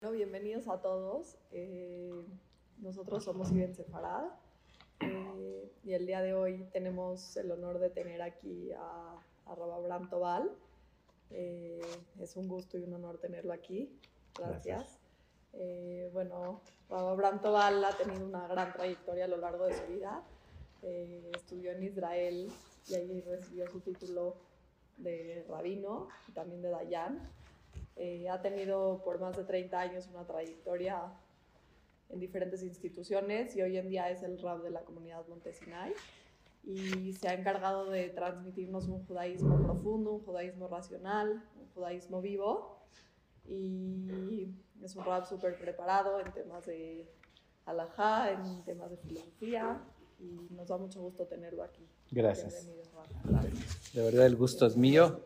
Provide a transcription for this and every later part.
Bueno, bienvenidos a todos. Eh, nosotros somos Iben Sefarad eh, y el día de hoy tenemos el honor de tener aquí a, a Rabbi Abraham Tobal. Eh, es un gusto y un honor tenerlo aquí. Gracias. Eh, bueno, Rabbi Abraham Tobal ha tenido una gran trayectoria a lo largo de su vida. Estudió en Israel y allí recibió su título de rabino y también de Dayan. Eh, ha tenido por más de 30 años una trayectoria en diferentes instituciones y hoy en día es el rab de la comunidad Montesinay y se ha encargado de transmitirnos un judaísmo profundo, un judaísmo racional, un judaísmo vivo y es un rab súper preparado en temas de halajá, en temas de filosofía y nos da mucho gusto tenerlo aquí. Gracias. Bienvenido. De verdad el gusto es mío.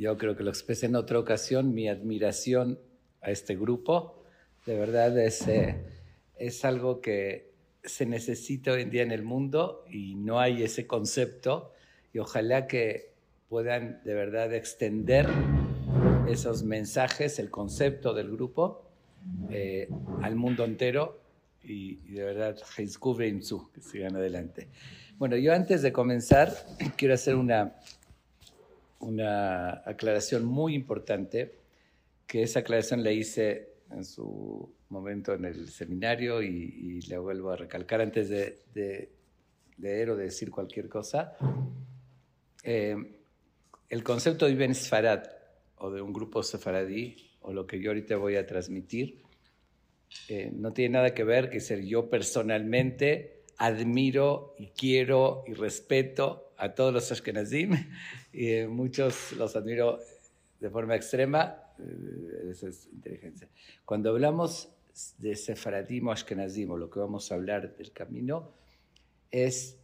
Yo creo que lo expresé en otra ocasión, mi admiración a este grupo. De verdad es, eh, es algo que se necesita hoy en día en el mundo y no hay ese concepto. Y ojalá que puedan de verdad extender esos mensajes, el concepto del grupo, eh, al mundo entero. Y, y de verdad, que sigan adelante. Bueno, yo antes de comenzar, quiero hacer una, una aclaración muy importante, que esa aclaración la hice en su momento en el seminario y, y la vuelvo a recalcar antes de, de leer o de decir cualquier cosa. Eh, el concepto de Ibn Sfarad o de un grupo sefaradí o lo que yo ahorita voy a transmitir eh, no tiene nada que ver que ser yo personalmente admiro y quiero y respeto a todos los Ashkenazim y eh, muchos los admiro de forma extrema, eh, esa es inteligencia. Cuando hablamos de Sefaradim o Ashkenazim, o lo que vamos a hablar del camino, es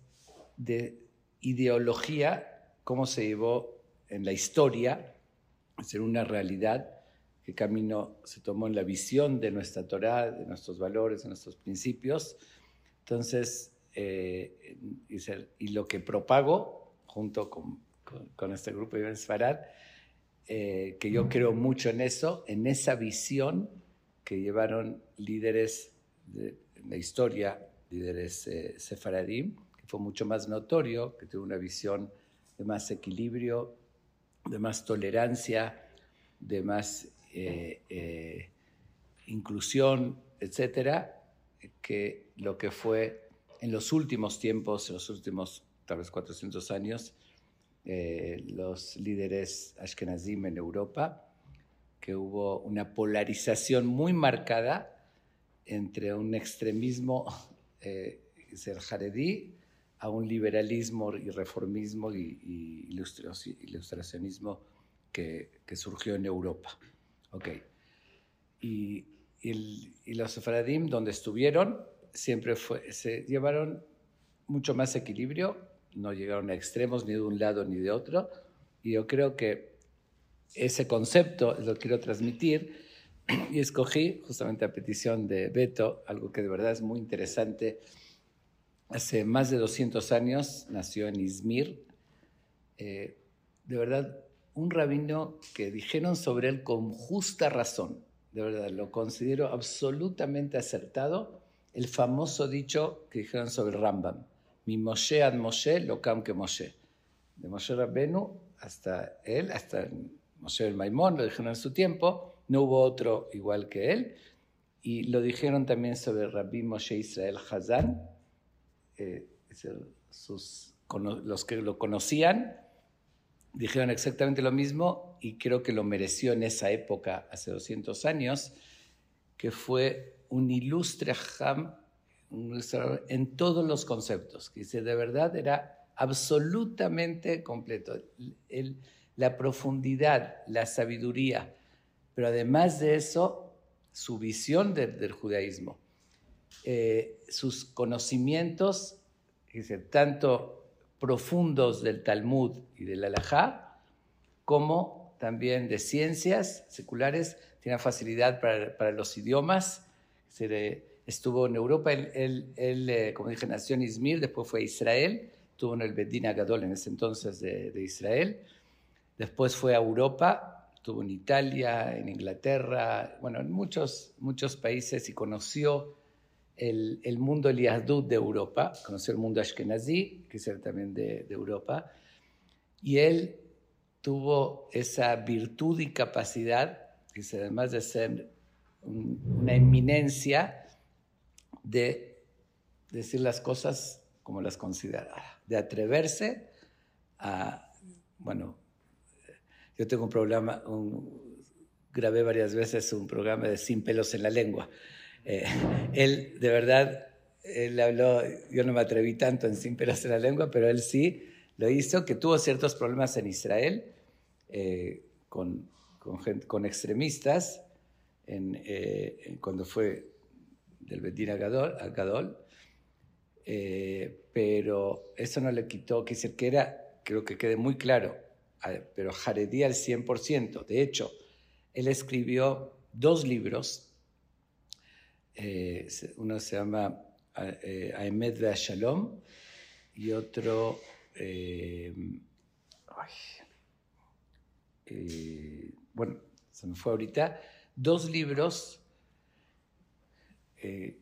de ideología, cómo se llevó en la historia, decir, una realidad, qué camino se tomó en la visión de nuestra Torah, de nuestros valores, de nuestros principios. Entonces, eh, y, ser- y lo que propago junto con, con- con este grupo de Sfarad, eh, que yo creo mucho en eso, en esa visión que llevaron líderes de en la historia, líderes eh, sefaradim, que fue mucho más notorio, que tuvo una visión de más equilibrio, de más tolerancia, de más eh, eh, inclusión, etcétera, que lo que fue en los últimos tiempos, en los últimos tal vez 400 años, eh, los líderes ashkenazim en Europa, que hubo una polarización muy marcada entre un extremismo, eh, es el jaredí, a un liberalismo y reformismo y, y ilustraci- ilustracionismo que, que surgió en Europa. Ok. Y, y el- y los sefaradim, donde estuvieron, siempre se llevaron mucho más equilibrio, no llegaron a extremos ni de un lado ni de otro, y yo creo que ese concepto lo quiero transmitir y escogí justamente a petición de Beto, algo que de verdad es muy interesante. Hace más de 200 años nació en Izmir, eh, de verdad, un rabino que dijeron sobre él con justa razón, de verdad, lo considero absolutamente acertado, el famoso dicho que dijeron sobre Rambam, mi Moshe ad Moshe, lo cam que Moshe. De Moshe Rabbenu hasta él, hasta Moshe el Maimón, lo dijeron en su tiempo, no hubo otro igual que él, y lo dijeron también sobre Rabbi Moshe Israel Hazan, eh, los que lo conocían dijeron exactamente lo mismo y creo que lo mereció en esa época, hace 200 años, que fue un ilustre ilustre en todos los conceptos, que dice, de verdad era absolutamente completo. La profundidad, la sabiduría, pero además de eso, su visión de- del judaísmo eh, sus conocimientos, decir, tanto profundos del Talmud y del Alajá, como también de ciencias seculares, tiene facilidad para los idiomas. Eh, estuvo en Europa, él, él- él, eh, como dije, nació en Izmir, después fue a Israel, estuvo en el Bedín Agadol en ese entonces de, de Israel, después fue a Europa, estuvo en Italia, en Inglaterra, bueno, en muchos, muchos países y conoció el, el mundo Eliadud de Europa, conoció el mundo Ashkenazi, que es también de, de Europa, y él tuvo esa virtud y capacidad, que además de ser una eminencia, de decir las cosas como las consideraba, de atreverse a, bueno, yo tengo un programa, grabé varias veces un programa de Sin pelos en la lengua. Eh, él, de verdad, él habló, yo no me atreví tanto en Sin pelos en la lengua, pero él sí lo hizo, que tuvo ciertos problemas en Israel eh, con, con, extremistas eh, cuando fue del Betín a Gadol, eh, pero eso no le quitó, que que era, creo que quede muy claro, pero Jaredí al 100%. De hecho, él escribió dos libros, uno se llama Aemet Shalom y otro... Eh, bueno, se me fue ahorita, dos libros eh,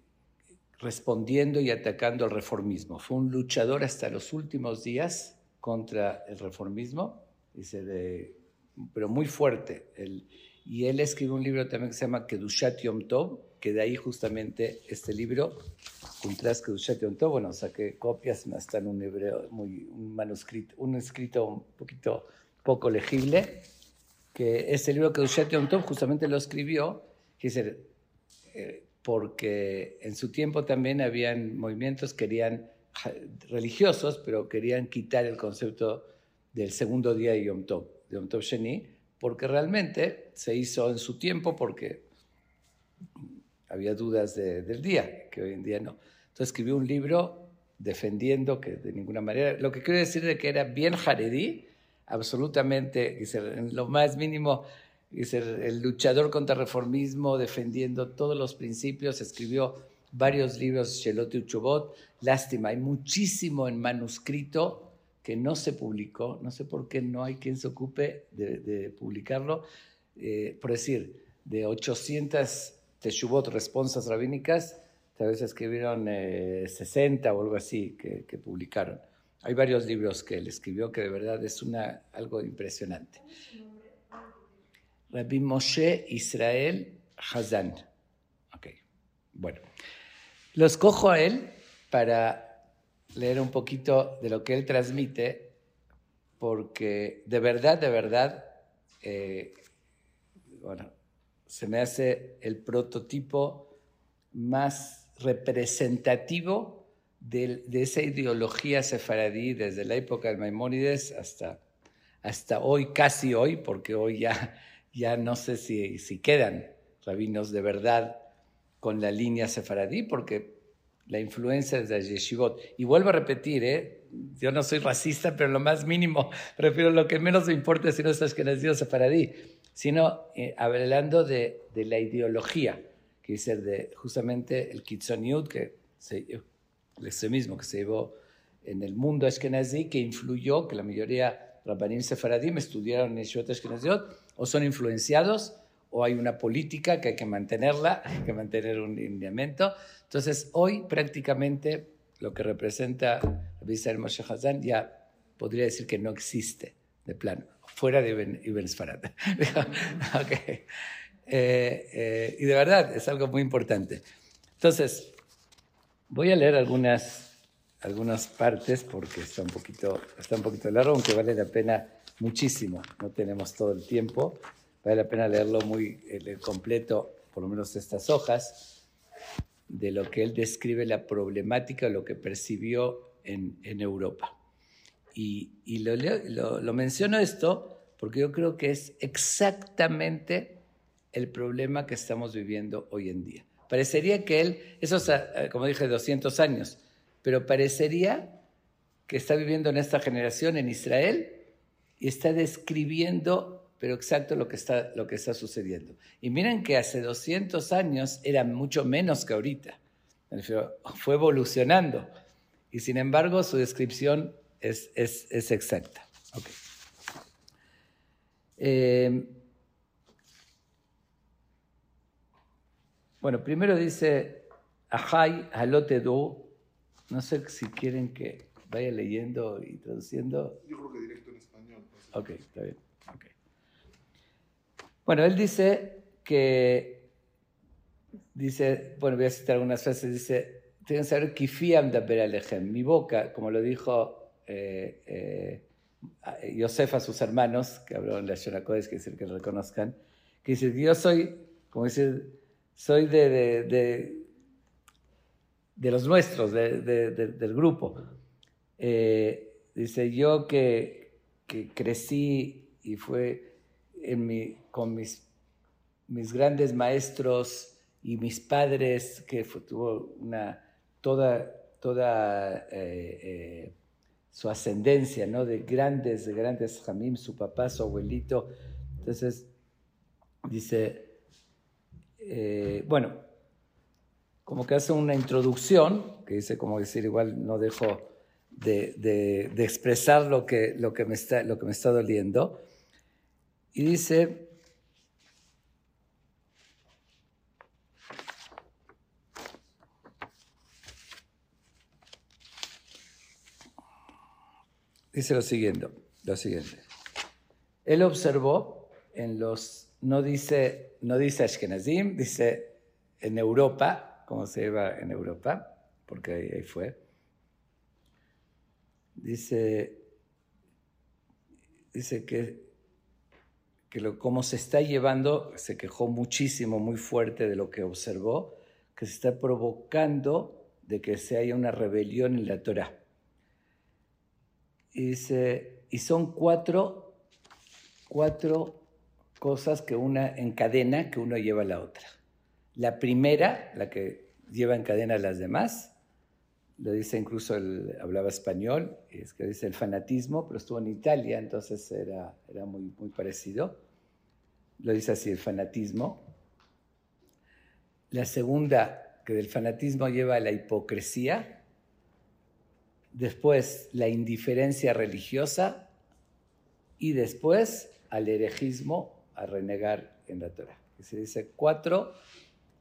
respondiendo y atacando al reformismo. Fue un luchador hasta los últimos días contra el reformismo, dice de, pero muy fuerte. y él escribió un libro también que se llama Kedushat Yom Tov, que de ahí justamente este libro, Contras Kedushat Yom Tov, bueno, saqué copias, está en un hebreo, muy, un manuscrito, un escrito un poquito poco legible, que ese libro que Dushat Yom justamente lo escribió, eh, porque en su tiempo también habían movimientos querían religiosos, pero querían quitar el concepto del segundo día de Yom Tov, de Yom Tov Sheni, porque realmente se hizo en su tiempo porque había dudas del día, que hoy en día no. Entonces escribió un libro defendiendo que de ninguna manera, lo que quiero decir de que era bien jaredí, absolutamente, en lo más mínimo, el luchador contra el reformismo, defendiendo todos los principios, escribió varios libros, Shelot y Uchobot. Lástima, hay muchísimo en manuscrito que no se publicó, no sé por qué no hay quien se ocupe de, publicarlo. Eh, por decir, de 800 Teshuvot, responsas rabínicas, tal vez escribieron 60 eh, o algo así que, que publicaron. Hay varios libros que él escribió que de verdad es una, algo impresionante. Rabbi Moshe Israel Hazan. Ok, bueno. Lo escojo a él para leer un poquito de lo que él transmite, porque de verdad, de verdad, eh, bueno, se me hace el prototipo más representativo de, esa ideología sefaradí desde la época de Maimónides hasta, hasta hoy, casi hoy, porque hoy ya, ya no sé si, si quedan rabinos de verdad con la línea sefaradí, porque la influencia es de yeshivot. Y vuelvo a repetir, ¿eh? yo no soy racista, pero lo más mínimo, prefiero lo que menos me importa si no que nacido sefaradí, sino eh, hablando de, de, la ideología, que es de justamente el Kitsoniut, que se, el extremismo que se llevó en el mundo ashkenazí, que influyó que la mayoría Rabbanim Sefaradim estudiaron Yeshua Ashkenaziot, o son influenciados, o hay una política que hay que mantenerla, hay que mantener un lineamiento. Entonces, hoy prácticamente lo que representa Rabbi Moshe Hazan ya podría decir que no existe de plano, fuera de Ibn, Ibn okay. Eh, eh, y de verdad es algo muy importante. Entonces, Voy a leer algunas, algunas partes porque está un, poquito, está un poquito largo, aunque vale la pena muchísimo. No tenemos todo el tiempo. Vale la pena leerlo muy el completo, por lo menos estas hojas, de lo que él describe la problemática, lo que percibió en, en Europa. Y, y lo, lo, lo menciono esto porque yo creo que es exactamente el problema que estamos viviendo hoy en día. Parecería que él, eso es, eh, como dije, 200 años, pero parecería que está viviendo en esta generación en Israel y está describiendo, pero exacto lo que está, lo que está sucediendo. Y miren que hace 200 años era mucho menos que ahorita. Fue evolucionando. Y sin embargo, su descripción es, es, exacta. Okay. Eh, Bueno, primero dice, Ajay halote do. No sé si quieren que vaya leyendo y traduciendo. Yo creo que directo en español. pues. Ok, está bien. ok. Bueno, él dice que, dice, bueno, voy a citar algunas frases, dice, tienen que saber kifiam daber alechem, mi boca, como lo dijo eh, eh, a- Yosef a sus hermanos, que habló en la Shonakodes, que decir que lo reconozcan, que dice, yo soy, como decir, soy de, de, de, de los nuestros, de- de- de- del grupo. Eh, dice, yo que, que crecí y fue en mi, con mis, mis grandes maestros y mis padres, que tuvo una, toda, toda eh, eh, su ascendencia, ¿no? De grandes, de grandes Jamim, su papá, su abuelito. Entonces, dice, eh, bueno, como que hace una introducción, que dice como decir, igual no dejo de, expresar lo que, lo, que me está, lo que me está doliendo. Y dice, dice lo siguiente, lo siguiente. Él observó en los, no dice, no dice Ashkenazim, dice en Europa, como se lleva en Europa, porque ahí, fue. Dice, dice que, que lo, como se está llevando, se quejó muchísimo, muy fuerte de lo que observó, que se está provocando de que se haya una rebelión en la Torah. Y, dice, y son cuatro, cuatro cosas que una encadena, que uno lleva a la otra. La primera, la que lleva en cadena a las demás, lo dice incluso, él hablaba español, es que dice el fanatismo, pero estuvo en Italia, entonces era, era muy, muy parecido. Lo dice así, el fanatismo. La segunda, que del fanatismo lleva a la hipocresía. Después, la indiferencia religiosa. Y después, al herejismo, a renegar en la Torah. Que se dice cuatro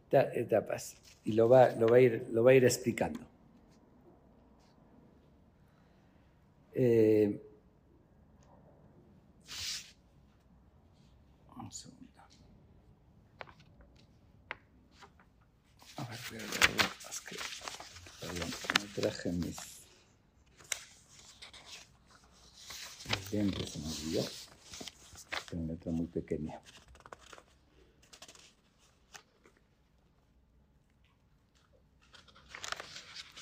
ta- etapas. Y lo va, lo va, a, ir, lo va a ir explicando. Eh, un segundo. A ver, voy a leerlo. Es que, perdón, no traje mis, mis lentes, se me olvidó. Una letra muy pequeña.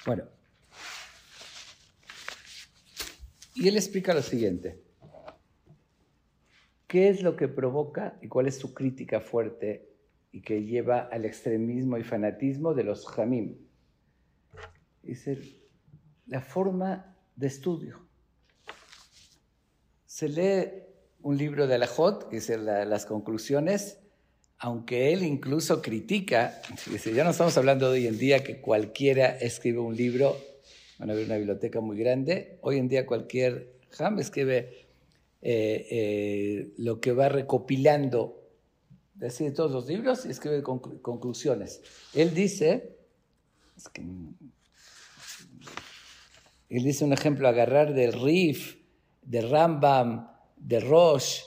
Bueno, y él explica lo siguiente. ¿Qué es lo que provoca y cuál es su crítica fuerte y que lleva al extremismo y fanatismo de los jamim? Dice, la forma de estudio. Se lee un libro de Alajot, que dice la- las conclusiones, aunque él incluso critica, dice, ya no estamos hablando hoy en día que cualquiera escribe un libro, van a ver una biblioteca muy grande, hoy en día cualquier jam escribe eh, eh, lo que va recopilando así de todos los libros y escribe conclu- conclusiones. Él dice, es él dice un ejemplo, agarrar del Rif, de Rambam, de Rosh,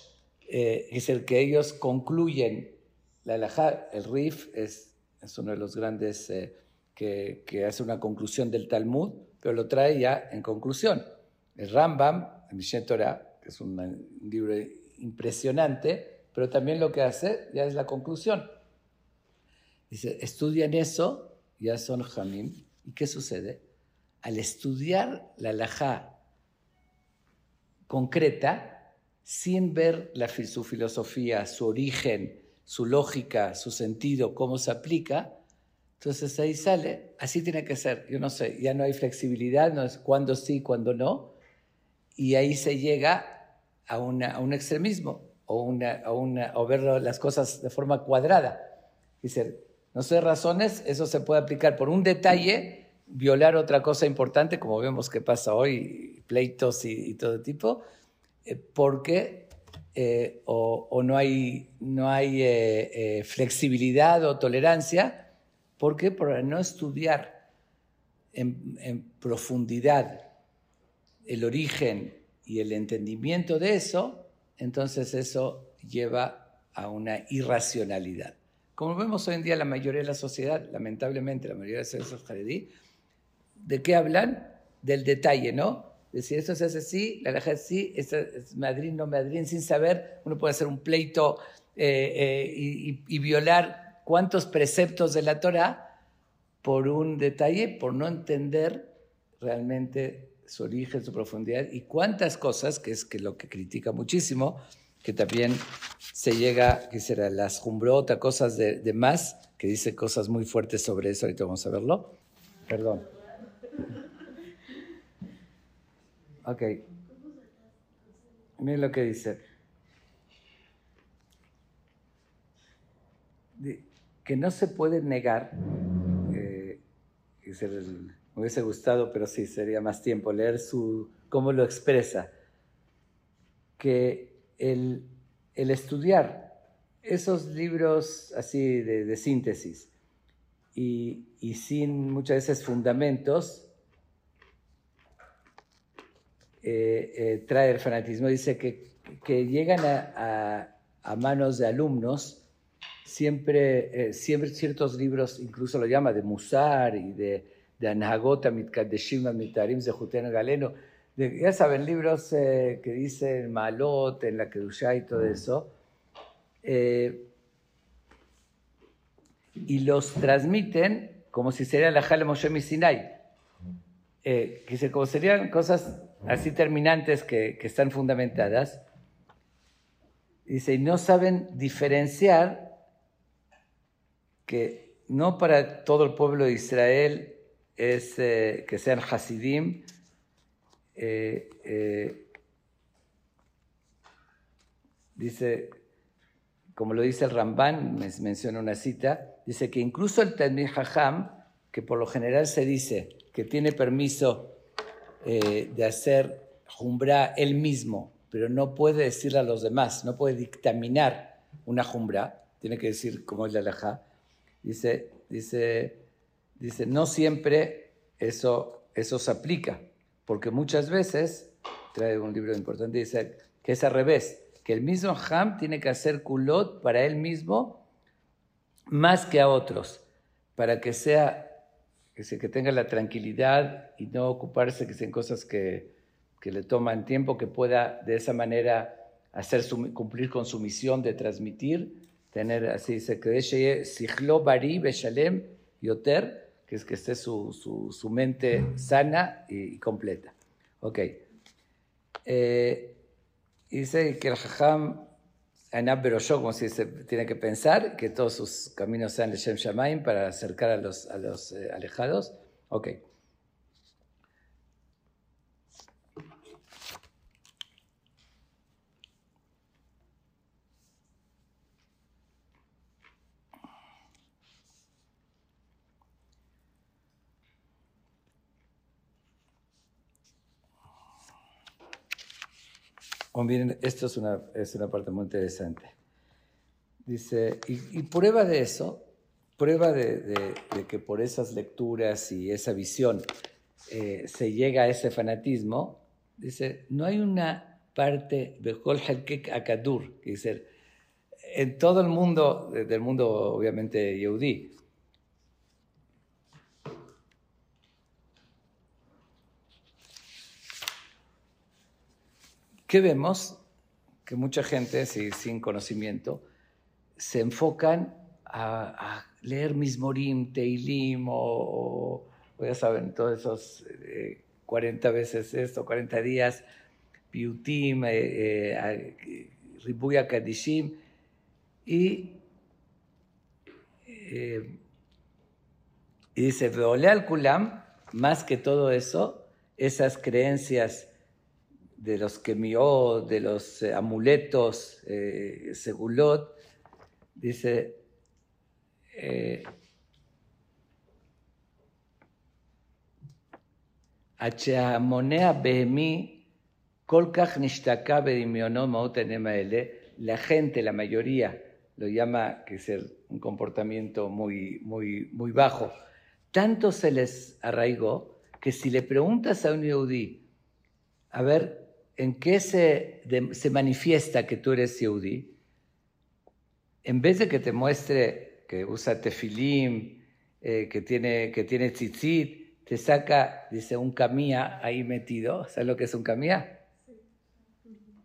eh, es el que ellos concluyen la halajá. El Rif es, es uno de los grandes eh, que, que hace una conclusión del Talmud, pero lo trae ya en conclusión. El Rambam, el Mishneh Torah, que es un, libro impresionante, pero también lo que hace ya es la conclusión. Dice, estudian eso, ya son Jamim. ¿Y qué sucede? Al estudiar la halajá concreta, sin ver la, su filosofía, su origen, su lógica, su sentido, cómo se aplica, entonces ahí sale, así tiene que ser. Yo no sé, ya no hay flexibilidad, no es cuándo sí, cuándo no, y ahí se llega a, una- a un extremismo o, una, a una, o ver las cosas de forma cuadrada. Dice, no sé razones, eso se puede aplicar por un detalle, violar otra cosa importante, como vemos que pasa hoy, pleitos y, y todo tipo, porque eh, o, o no hay, no hay eh, eh, flexibilidad o tolerancia, ¿Por qué? Por no estudiar en, en profundidad el origen y el entendimiento de eso, entonces eso lleva a una irracionalidad. Como vemos hoy en día la mayoría de la sociedad, lamentablemente la mayoría de los jaredí, ¿de qué hablan? Del detalle, ¿no? Decir, esto se hace así, la es sí, esto es madrín, no madrín, sin saber, uno puede hacer un pleito eh, eh, y, y, violar cuántos preceptos de la Torah por un detalle, por no entender realmente su origen, su profundidad y cuántas cosas, que es que lo que critica muchísimo, que también se llega, que será las jumbrota, cosas de, de, más, que dice cosas muy fuertes sobre eso, ahorita vamos a verlo. Perdón. Ok. Miren lo que dice. Que no se puede negar, eh, me hubiese gustado, pero sí, sería más tiempo leer su, cómo lo expresa, que el, estudiar esos libros así de, síntesis y, sin muchas veces fundamentos, eh, eh, trae el fanatismo. Dice que, que llegan a, manos de alumnos siempre, eh, siempre ciertos libros, incluso lo llama de Musar y de, de Anhagota Mitkadeshim Mitarim Zehuten Galeno, ya saben, libros eh, que dicen Malot, en la Kedushá y todo eso, eh, y los transmiten como si sería la Jale Moshe Sinai, eh, que se, como serían cosas así terminantes que, están fundamentadas. Dice, y no saben diferenciar que no para todo el pueblo de Israel es que sean Hasidim, eh, eh, dice, como lo dice el Ramban, me menciona una cita, dice que incluso el Talmid Hajam, que por lo general se dice que tiene permiso eh, de hacer jumbra él mismo, pero no puede decirle a los demás, no puede dictaminar una jumbra, tiene que decir como es la alajá, dice, dice, dice, no siempre eso, eso se aplica porque muchas veces, trae un libro importante, dice que es al revés, que el mismo Ham tiene que hacer culot para él mismo más que a otros, para que sea, que, tenga la tranquilidad y no ocuparse que sean cosas que, que le toman tiempo, que pueda de esa manera hacer cumplir con su misión de transmitir, tener así, cree, Sihlo Bari Beshalem Yoter, que es que esté su, su, su mente sana y, y completa. Ok. Eh, dice que el Jajam Anab como si se tiene que pensar, que todos sus caminos sean de Shem Shamaim para acercar a los, a los eh, alejados. Ok. Miren, esto es una, es una parte muy interesante. Dice, y, prueba de eso, prueba de, que por esas lecturas y esa visión eh, se llega a ese fanatismo, dice, no hay una parte de Akadur, que dice, en todo el mundo, del mundo obviamente yehudí, ¿Qué vemos? Que mucha gente sin conocimiento se enfocan a, leer Mismorim, Teilim o, o, ya saben, todos esos 40 eh, veces esto, 40 días, Piutim, eh, eh, Ribuya Kadishim y, y dice, Veole al Kulam, más que todo eso, esas creencias de los quemió, de los eh, amuletos, eh, segulot, dice, eh, la gente, la mayoría, lo llama que es un comportamiento muy, muy, muy bajo. Tanto se les arraigó que si le preguntas a un yehudí, a ver, ¿en qué se, se manifiesta que tú eres yehudí? En vez de que te muestre que usa tefilim, eh, que, tiene, que tiene tzitzit, te saca, dice, un camía ahí metido. ¿Sabes lo que es un camía?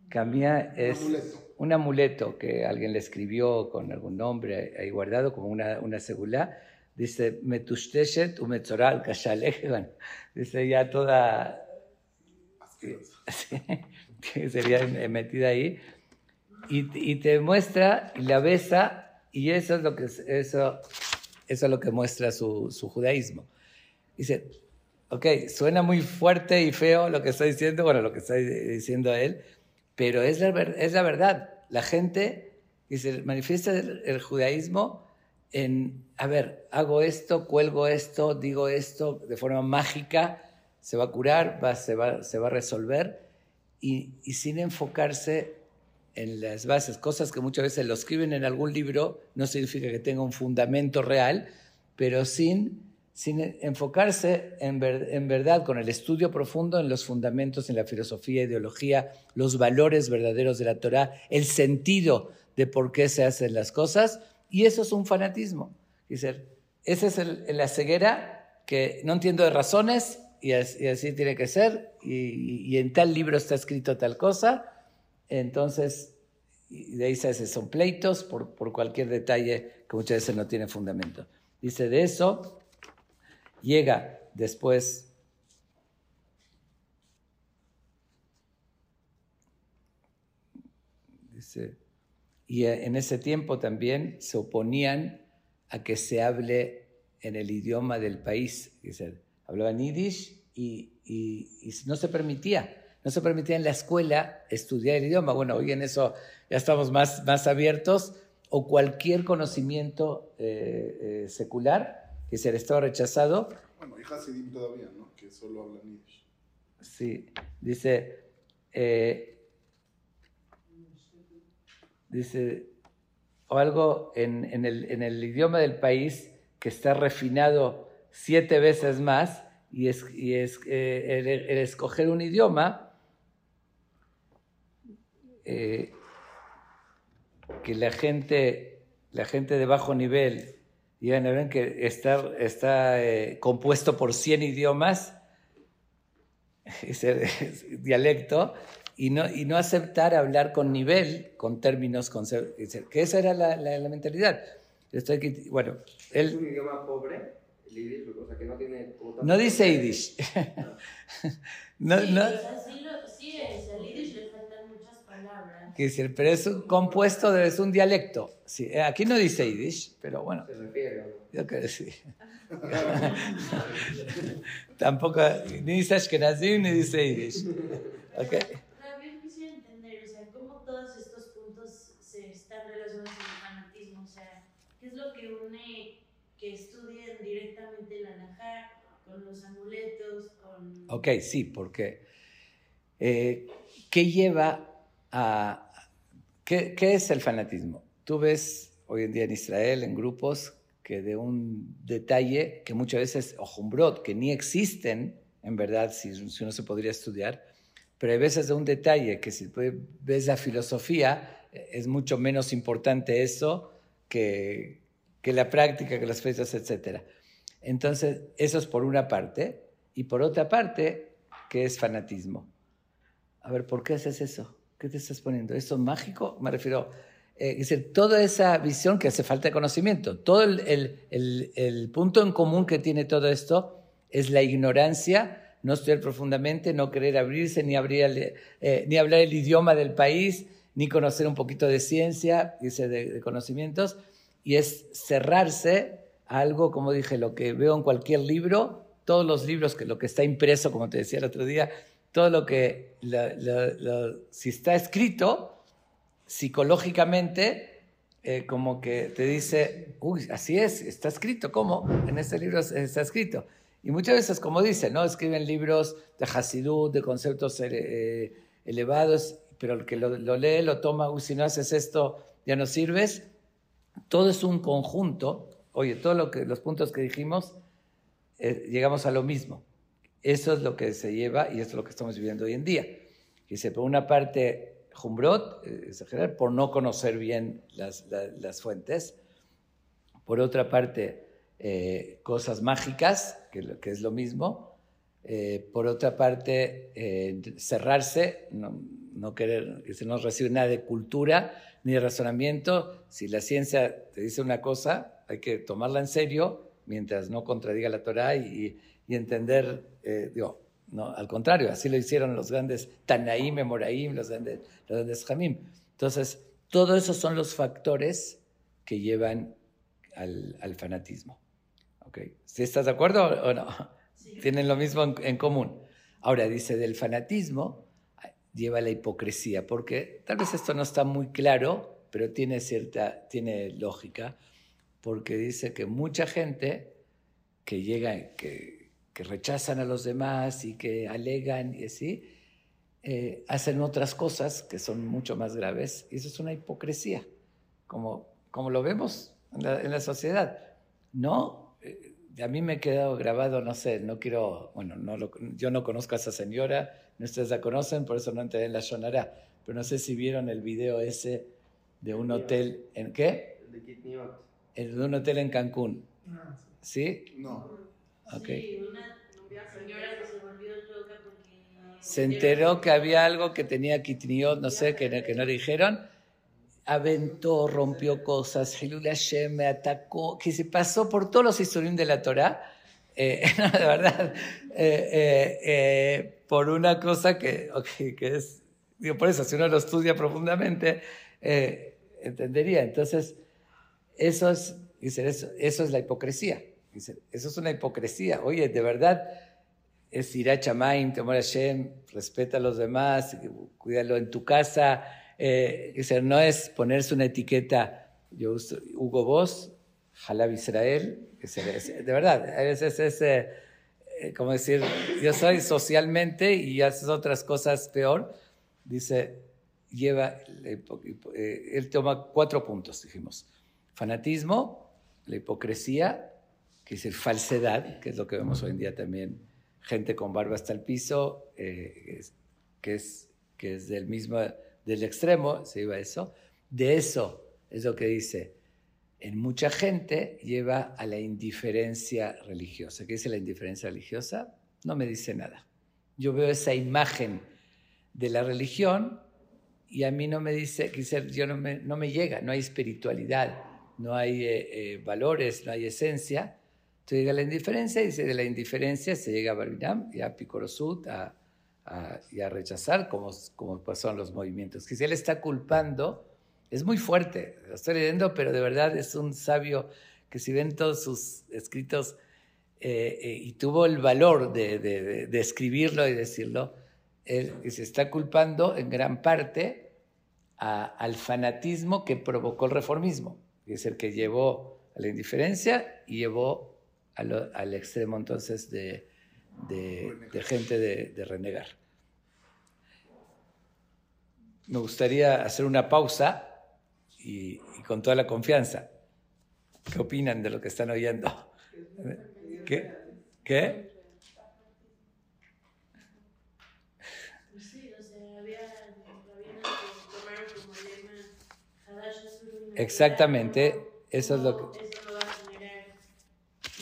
Camía es un amuleto que alguien le escribió con algún nombre ahí guardado, como una, una segula. Dice, metushteshet umetzoral kashaleh. Dice, ya toda... sería metida ahí. Y, y, te muestra y la besa, y eso es lo que, eso, eso es lo que muestra su, su judaísmo. Dice, ok, suena muy fuerte y feo lo que estoy diciendo, bueno, lo que está diciendo él, pero es la, es la verdad. La gente dice, manifiesta el, judaísmo en, a ver, hago esto, cuelgo esto, digo esto de forma mágica, se va a curar, va, se, va, se va a resolver, y, y, sin enfocarse en las bases, cosas que muchas veces lo escriben en algún libro, no significa que tenga un fundamento real, pero sin sin enfocarse en, verdad con el estudio profundo en los fundamentos, en la filosofía, ideología, los valores verdaderos de la Torah, el sentido de por qué se hacen las cosas, y eso es un fanatismo. Dice, esa es la ceguera que no entiendo de razones y así, tiene que ser, y, en tal libro está escrito tal cosa, entonces de ahí se hacen, son pleitos por, por cualquier detalle que muchas veces no tiene fundamento. Dice, de eso llega después dice, y en ese tiempo también se oponían a que se hable en el idioma del país. Dice, hablaban yiddish y, y, no se permitía. No se permitía en la escuela estudiar el idioma. Bueno, hoy en eso ya estamos más, más abiertos. O cualquier conocimiento eh, eh, secular que se le estaba rechazado. Bueno, y Hasidim todavía, ¿no? Que solo hablan Yiddish. Sí, dice, eh, dice, o algo en, en, el, en, el, idioma del país que está refinado siete veces más, y es, y es eh, el, escoger un idioma eh, que la gente, la gente de bajo nivel y a ver que está, está eh, compuesto por 100 idiomas, ese dialecto, y no, y no aceptar hablar con nivel, con términos, con, que esa era la, la, mentalidad. Estoy, bueno, él, ¿Es un idioma pobre? El yiddish, o sea, que no tiene... No dice yiddish. no, sí, no, sí, lo, sí es, el yiddish le faltan muchas palabras decir, pero es un compuesto, es un dialecto. Sí, eh, aquí no dice Yiddish, pero bueno. Se refiere. Yo que decir. Tampoco, ni dice Ashkenazim ni dice Yiddish. ¿Okay? También quisiera entender, o sea, cómo todos estos puntos se están relacionados con el fanatismo. O sea, ¿qué es lo que une que estudien directamente la Najar con los amuletos? Con... Ok, sí, porque eh, ¿qué lleva a ¿Qué, es el fanatismo? Tú ves hoy en día en Israel, en grupos, que de un detalle que muchas veces, ojumbrot, que ni existen, en verdad, si, si, se podría estudiar, pero hay veces de un detalle que si ves la filosofía, es mucho menos importante eso que, que la práctica, que las fechas, etc. Entonces, eso es por una parte. Y por otra parte, ¿qué es fanatismo? A ver, ¿por qué haces eso? ¿Qué te estás poniendo? ¿Eso es mágico? Me refiero, eh, es decir, toda esa visión que hace falta de conocimiento, todo el, el, el, punto en común que tiene todo esto es la ignorancia, no estudiar profundamente, no querer abrirse, ni, eh, hablar el idioma del país, ni conocer un poquito de ciencia, dice, de, de conocimientos, y es cerrarse algo, como dije, lo que veo en cualquier libro, todos los libros, que lo que está impreso, como te decía el otro día, todo lo que, si está escrito, psicológicamente, eh, como que te dice, uy, así es, está escrito, ¿cómo? En este libro está escrito. Y muchas veces, como dice, ¿no? Escriben libros de Hasidut, de conceptos eh, elevados, pero el que lo, lee, lo toma, uy, si no haces esto, ya no sirves. todo es un conjunto. Oye, todos lo los puntos que dijimos, eh, llegamos a lo mismo. Eso es lo que se lleva y eso es lo que estamos viviendo hoy en día. Dice, por una parte, Humbrot, eh, exagerar, por no conocer bien las, la- las fuentes. Por otra parte, eh, cosas mágicas, que, que es lo mismo. Eh, por otra parte, eh, cerrarse, no, no querer, que se no recibe nada de cultura ni de razonamiento. Si la ciencia te dice una cosa, hay que tomarla en serio mientras no contradiga la Torah y, y entender, eh, digo, no, al contrario, así lo hicieron los grandes Tanaim, Memoraim, los grandes, los grandes Jamim. Entonces, todos esos son los factores que llevan al, al fanatismo. ¿Ok? ¿Sí estás de acuerdo o no? Sí. Tienen lo mismo en, en común. Ahora, dice, del fanatismo lleva la hipocresía, porque tal vez esto no está muy claro, pero tiene cierta, tiene lógica, porque dice que mucha gente que llega, que, que rechazan a los demás y que alegan y así, eh, hacen otras cosas que son mucho más graves, y eso es una hipocresía, como, como lo vemos en la, en la sociedad. No, eh, a mí me ha quedado grabado, no sé, no quiero, bueno, no lo- yo no conozco a esa señora, no ustedes la conocen, por eso no entré en la Shonara, pero no sé si vieron el video ese de un hotel, ¿en qué? El de Kitniot. El de un hotel en Cancún, ¿sí? No. Ok. Sí, una señora que se volvió loca porque... Se enteró que había algo que tenía Kitniot, no sé, que, no- que no le dijeron, aventó, rompió cosas, Hilul Hashem me atacó, que se pasó por todos los historios de la Torah, eh, no, de verdad, eh, eh, eh, por una cosa que, ok, que es, digo, por eso, si uno lo estudia profundamente, eh, entendería. Entonces, eso es, dice, eso, eso es la hipocresía. Eso es una hipocresía. Oye, de verdad, es ir a Chamaim, temor a Hashem, respeta a los demás, cuídalo en tu casa. Eh, no es ponerse una etiqueta, yo uso Hugo Boss, Halab Israel, es- de verdad, a veces es, eh, eh, como decir, yo soy socialmente y haces otras cosas peor. Dice, lleva, eh, él toma cuatro puntos, dijimos. Fanatismo, la hipocresía, que es el falsedad, que es lo que vemos hoy en día también, gente con barba hasta el piso, eh, que, es, que es del mismo, del extremo, se iba a eso. De eso es lo que dice, en mucha gente lleva a la indiferencia religiosa. ¿Qué dice la indiferencia religiosa? No me dice nada. Yo veo esa imagen de la religión y a mí no me dice, quizá yo no me, no me llega, no hay espiritualidad, no hay eh, eh, valores, no hay esencia. Entonces llega la indiferencia y de la indiferencia se llega a Barbinam y a Picorosut a, a- y a rechazar como, como pasaron los movimientos. Que si él está culpando, es muy fuerte, lo estoy leyendo, pero de verdad es un sabio que si ven todos sus escritos eh, y tuvo el valor de, de- escribirlo y decirlo, él se está culpando en gran parte al fanatismo que provocó el reformismo, que es el que llevó a la indiferencia y llevó lo- al extremo entonces de, de- de gente de, de renegar. Me gustaría hacer una pausa y, y con toda la confianza. ¿Qué opinan de lo que están oyendo? ¿Qué? ¿Qué? Sí, o sea, había rabinos que tomaron como lema Hadash Asur Exactamente, eso es lo que- Eso va a generar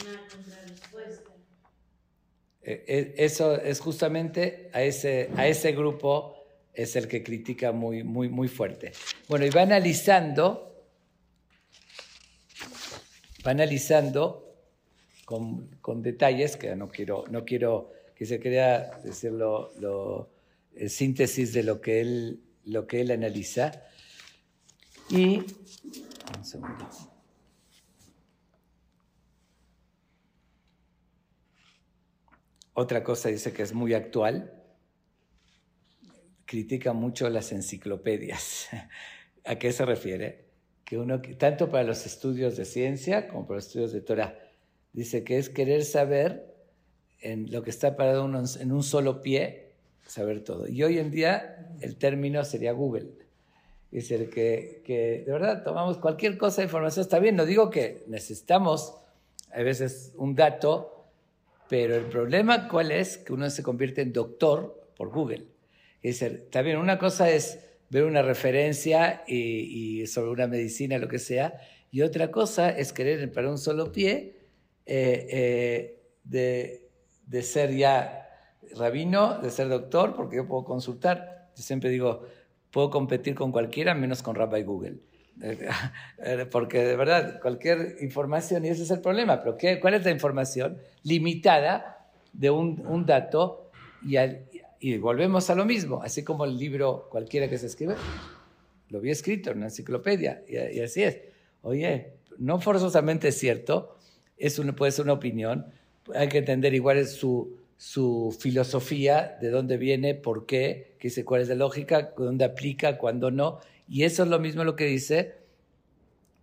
una contrarrespuesta. Eh, eh, Eso es justamente a ese, a ese grupo es el que critica muy, muy, muy fuerte. Bueno, y va analizando, va analizando con, con detalles, que no quiero, no quiero que se crea decirlo, lo, síntesis de lo que él, lo que él analiza. Y, un segundo. Otra cosa dice que es muy actual, critica mucho las enciclopedias. ¿A qué se refiere? Que uno, tanto para los estudios de ciencia como para los estudios de Torah, dice que es querer saber en lo que está parado uno en un solo pie, saber todo. Y hoy en día el término sería Google. Es que, que de verdad tomamos cualquier cosa de información, está bien, no digo que necesitamos a veces un dato, pero el problema cuál es que uno se convierte en doctor por Google. Es está bien, una cosa es ver una referencia y, y sobre una medicina, lo que sea, y otra cosa es querer para un solo pie eh, eh, de, de ser ya rabino, de ser doctor, porque yo puedo consultar. Yo siempre digo, puedo competir con cualquiera menos con Rabbi Google. Porque de verdad, cualquier información, y ese es el problema, pero ¿qué, ¿cuál es la información limitada de un, un dato? Y, al- y volvemos a lo mismo, así como el libro cualquiera que se escribe, lo vi escrito en una enciclopedia, y, y así es. Oye, no forzosamente es cierto, es una, puede ser una opinión, hay que entender igual su, su filosofía, de dónde viene, por qué, qué dice, cuál es la lógica, dónde aplica, cuándo no. Y eso es lo mismo lo que dice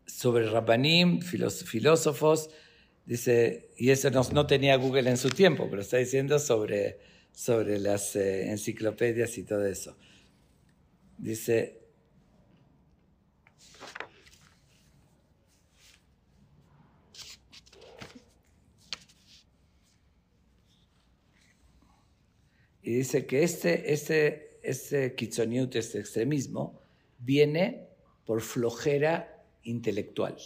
sobre Rabbanim, filósofos, dice, y eso no, no tenía Google en su tiempo, pero está diciendo sobre, sobre las eh, enciclopedias y todo eso. Dice, y dice que este, este, este kitsoniut, este extremismo, viene por flojera intelectual.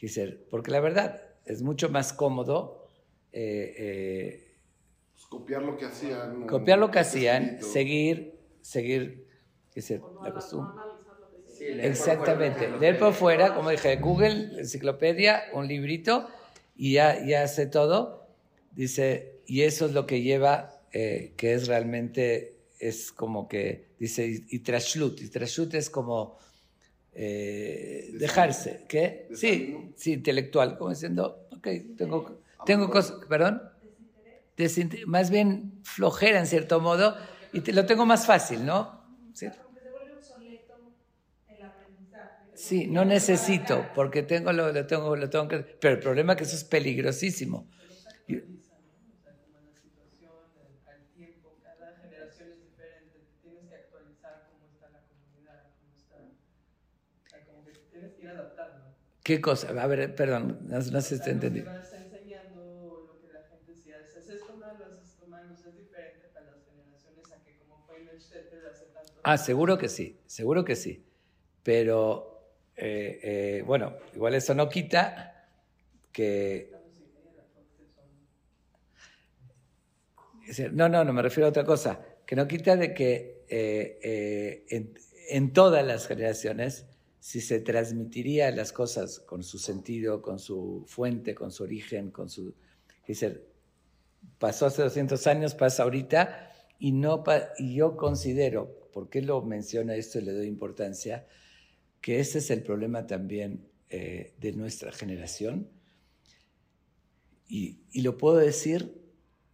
Dice, porque la verdad es mucho más cómodo eh, eh, Pues copiar lo que hacían. copiar lo que hacían, escrito. seguir, seguir, dice, no, la costumbre. no dice. Sí, leer Exactamente, leer por fuera, como dije, Google, enciclopedia, un librito, y ya, ya hace todo. Dice, y eso es lo que lleva, eh, que es realmente, es como que, dice, y, trashlut, y trashlut es como eh, dejarse, ¿qué? Sí, sí, intelectual, como diciendo, ok, tengo, tengo cosas, perdón, Desinter- más bien flojera en cierto modo, y te, lo tengo más fácil, ¿no? ¿Sí? Sí, no necesito, porque tengo lo, lo tengo, lo tengo que. Pero el problema es que eso es peligrosísimo. Y- O sea, como la situación, al, al tiempo, cada generación es diferente, te tienes que actualizar cómo está la comunidad, cómo está, o sea, como que te tienes que ir adaptando. ¿Qué cosa? A ver, perdón, no, no sé si te entendí. Lo que vas enseñando, lo que la gente sí hace, es esto malo, es esto malo, o sea, es diferente para las generaciones a que como fue en el Shtetl hace tanto Ah, seguro que sí, seguro que sí. Pero, eh, eh, bueno, igual eso no quita que. No, no, no, me refiero a otra cosa. Que no quita de que eh, eh, en, en todas las generaciones, si se transmitiría las cosas con su sentido, con su fuente, con su origen, con su... Decir, pasó hace 200 años, pasa ahorita, y, no y yo considero, ¿por qué lo menciona esto y le doy importancia? Que ese es el problema también eh, de nuestra generación. Y, y lo puedo decir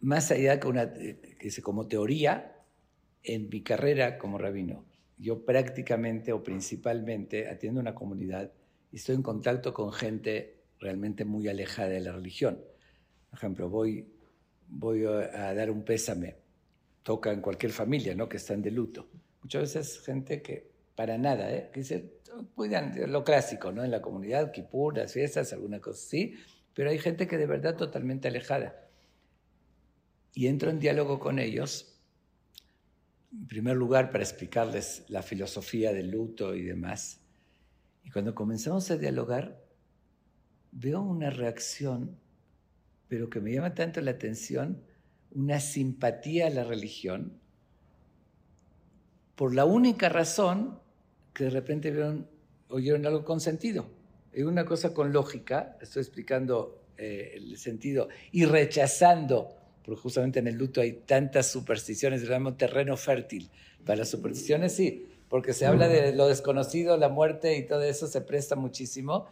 más allá que, una, eh, que dice, como teoría, en mi carrera como rabino, yo prácticamente o principalmente atiendo una comunidad y estoy en contacto con gente realmente muy alejada de la religión. Por ejemplo, voy, voy a dar un pésame, toca en cualquier familia, ¿no? Que están de luto. Muchas veces gente que para nada, ¿eh? Que dice, cuidan de lo clásico, ¿no? En la comunidad, Kipur, las fiestas, alguna cosa así, pero hay gente que de verdad totalmente alejada. Y entro en diálogo con ellos, en primer lugar para explicarles la filosofía del luto y demás. Y cuando comenzamos a dialogar, veo una reacción, pero que me llama tanto la atención, una simpatía a la religión, por la única razón que de repente vieron, oyeron algo con sentido. Es una cosa con lógica, estoy explicando eh, el sentido, y rechazando, porque justamente en el luto hay tantas supersticiones, llamamos terreno fértil. Para las supersticiones sí, porque se habla de lo desconocido, la muerte y todo eso se presta muchísimo.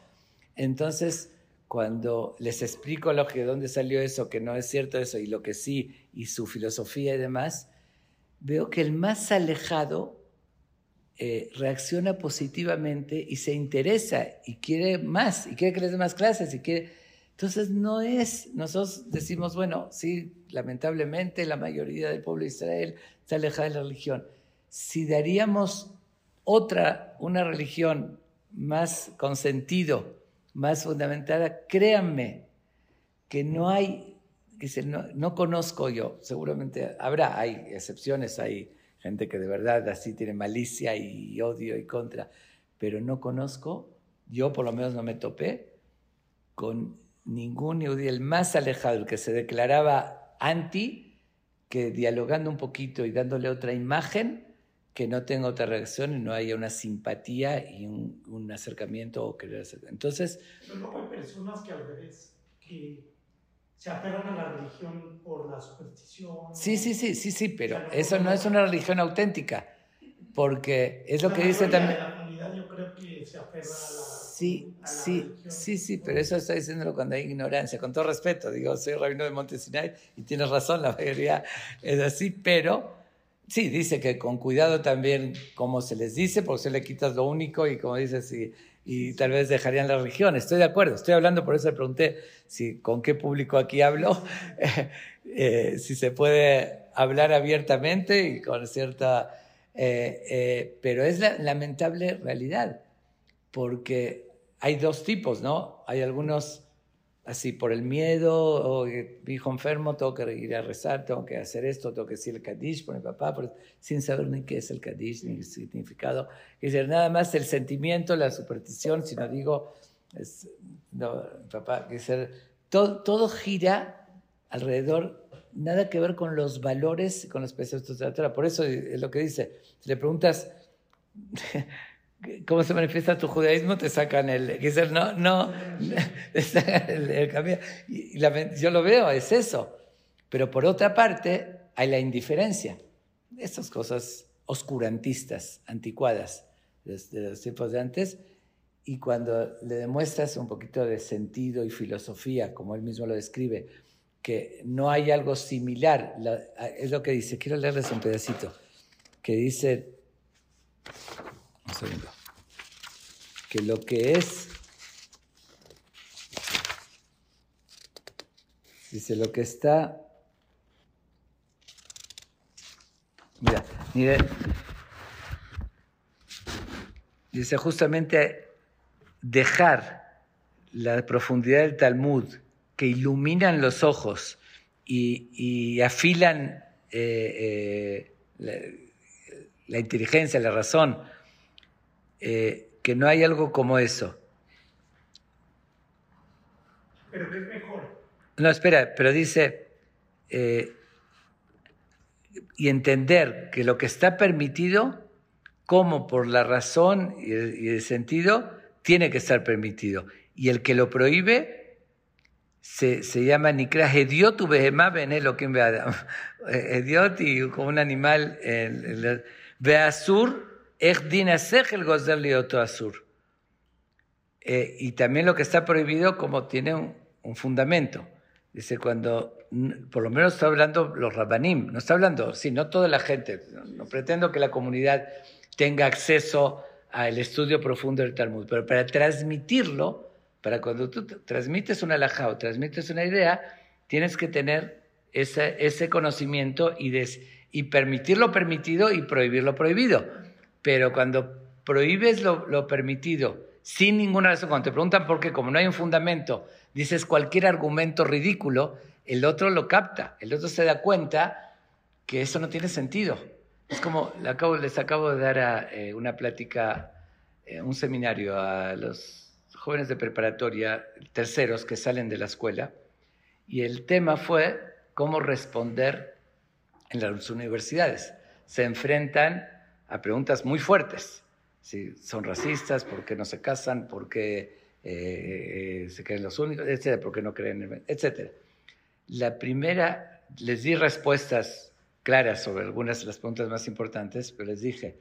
Entonces, cuando les explico lo que, de dónde salió eso, que no es cierto eso, y lo que sí, y su filosofía y demás, veo que el más alejado eh, reacciona positivamente y se interesa y quiere más, y quiere que les dé más clases, y quiere... Entonces no es, nosotros decimos, bueno, sí, lamentablemente la mayoría del pueblo de Israel está alejada de la religión. Si daríamos otra, una religión más con sentido, más fundamentada, créanme que no hay, que no, no conozco yo, seguramente habrá, hay excepciones, hay gente que de verdad así tiene malicia y odio y contra, pero no conozco, yo por lo menos no me topé con ningún judío, el más alejado, el que se declaraba anti, que dialogando un poquito y dándole otra imagen, que no tenga otra reacción y no haya una simpatía y un, un acercamiento o querer Entonces... Pero luego hay personas que al revés, que se aferran a la religión por la superstición. Sí, sí, sí, sí, sí, pero eso no es una religión auténtica, porque es lo que dice también... La comunidad yo creo que se aferra a la... Sí, sí, sí, sí, pero eso está diciéndolo cuando hay ignorancia, con todo respeto, digo, soy rabino de Montesinay y tienes razón, la mayoría es así, pero sí, dice que con cuidado también como se les dice, porque se le quitas lo único y como dices, y, y tal vez dejarían la religión, estoy de acuerdo, estoy hablando, por eso le pregunté si con qué público aquí hablo, eh, si se puede hablar abiertamente y con cierta... Eh, eh, pero es la lamentable realidad, porque hay dos tipos, ¿no? Hay algunos así por el miedo, o mi hijo enfermo, tengo que ir a rezar, tengo que hacer esto, tengo que decir el Kaddish por mi papá, sin saber ni qué es el Kaddish, ni el significado. Es decir, nada más el sentimiento, la superstición, si no digo, no, papá, que ser, todo, todo gira alrededor, nada que ver con los valores, con los preceptos de la Torah. Por eso es lo que dice, si le preguntas, cómo se manifiesta tu judaísmo, te sacan el, no, no, el, camino. Y, yo lo veo, es eso. Pero por otra parte, hay la indiferencia. Estas cosas oscurantistas, anticuadas de, los tiempos de antes. Y cuando le demuestras un poquito de sentido y filosofía, como él mismo lo describe, que no hay algo similar, es lo que dice, quiero leerles un pedacito, que dice, un segundo. Que lo que es, dice lo que está, mira, mire, dice justamente dejar la profundidad del Talmud que iluminan los ojos y, afilan eh, eh, la, inteligencia, la razón, eh, que no hay algo como eso. Pero es mejor. No, espera, pero dice, eh, y entender que lo que está permitido, como por la razón y el, sentido, tiene que estar permitido. Y el que lo prohíbe se, se llama Nikra Hediot Ubehemá lo que Hediot y como un animal, Beasur. Eh, y también lo que está prohibido como tiene un, fundamento. Dice cuando, por lo menos está hablando los rabanim, no está hablando, sí, no toda la gente, no, pretendo que la comunidad tenga acceso al estudio profundo del Talmud, pero para transmitirlo, para cuando tú transmites una alhaja o transmites una idea, tienes que tener ese, ese conocimiento y, y permitir lo permitido y prohibir lo prohibido. Pero cuando prohíbes lo, permitido sin ninguna razón, cuando te preguntan por qué, como no hay un fundamento, dices cualquier argumento ridículo, el otro lo capta, el otro se da cuenta que eso no tiene sentido. Es como, les acabo de dar eh, una plática, eh, un seminario a los jóvenes de preparatoria, terceros que salen de la escuela, y el tema fue cómo responder en las universidades. Se enfrentan a preguntas muy fuertes. Si son racistas, por qué no se casan, por qué eh, se creen los únicos, etcétera, por qué no creen, en, etcétera. La primera, les di respuestas claras sobre algunas de las preguntas más importantes, pero les dije,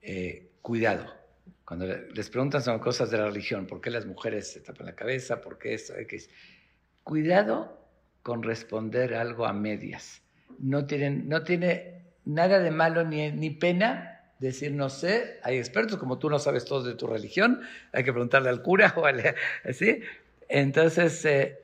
eh, cuidado. Cuando les preguntan sobre cosas de la religión, ¿por qué las mujeres se tapan la cabeza? ¿Por qué eso? Cuidado con responder algo a medias. No, tienen, no tiene nada de malo ni, ni pena decir no sé, hay expertos, como tú no sabes todo de tu religión, hay que preguntarle al cura o al, así. Entonces, eh,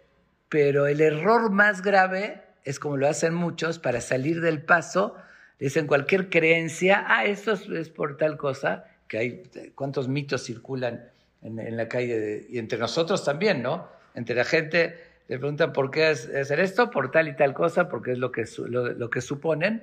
pero el error más grave es como lo hacen muchos para salir del paso, dicen cualquier creencia, ah, esto es, por tal cosa, que hay, cuántos mitos circulan en, en la calle de- y entre nosotros también, ¿no? Entre la gente le preguntan por qué hacer esto, por tal y tal cosa, porque es lo que, lo, lo que suponen.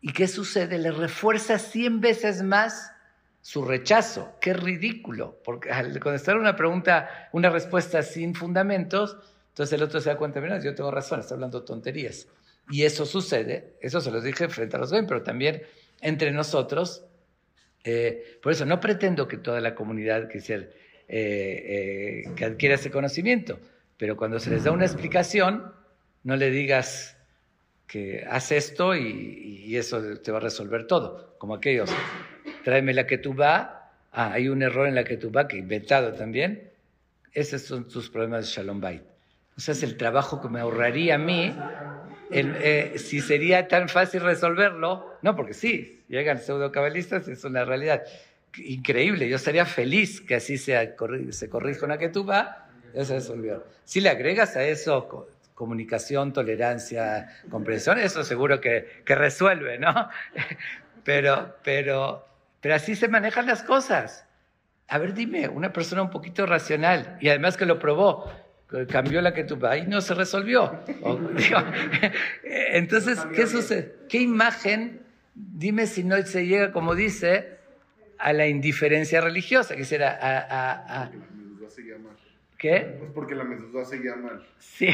¿Y qué sucede? Le refuerza 100 veces más su rechazo. Qué ridículo, porque al contestar una pregunta, una respuesta sin fundamentos, entonces el otro se da cuenta, mira, yo tengo razón, está hablando tonterías. Y eso sucede, eso se los dije frente a los ven, pero también entre nosotros. Eh, por eso no pretendo que toda la comunidad quisiera, eh, eh, que adquiera ese conocimiento, pero cuando se les da una explicación, no le digas que haz esto y, eso te va a resolver todo, como aquellos, tráeme la que tú va, ah, hay un error en la que tú va que inventado también, esos son tus problemas de Shalom Bait. O sea, es el trabajo que me ahorraría a mí, eh, si sería tan fácil resolverlo, no, porque sí, llegan pseudo-cabalistas, es una realidad. Increíble, yo estaría feliz que así sea, se corrija una que tú va, ya se resolvió. Si le agregas a eso comunicación, tolerancia, comprensión, eso seguro que, que resuelve, ¿no? Pero, pero, pero así se manejan las cosas. A ver, dime, una persona un poquito racional y además que lo probó, cambió la que tú y no se resolvió. O, digo, entonces, ¿qué sucede? ¿Qué imagen, dime si no se llega, como dice, a la indiferencia religiosa? Que será a, a- a- ¿qué? Es porque la mezuzá seguía mal. Sí.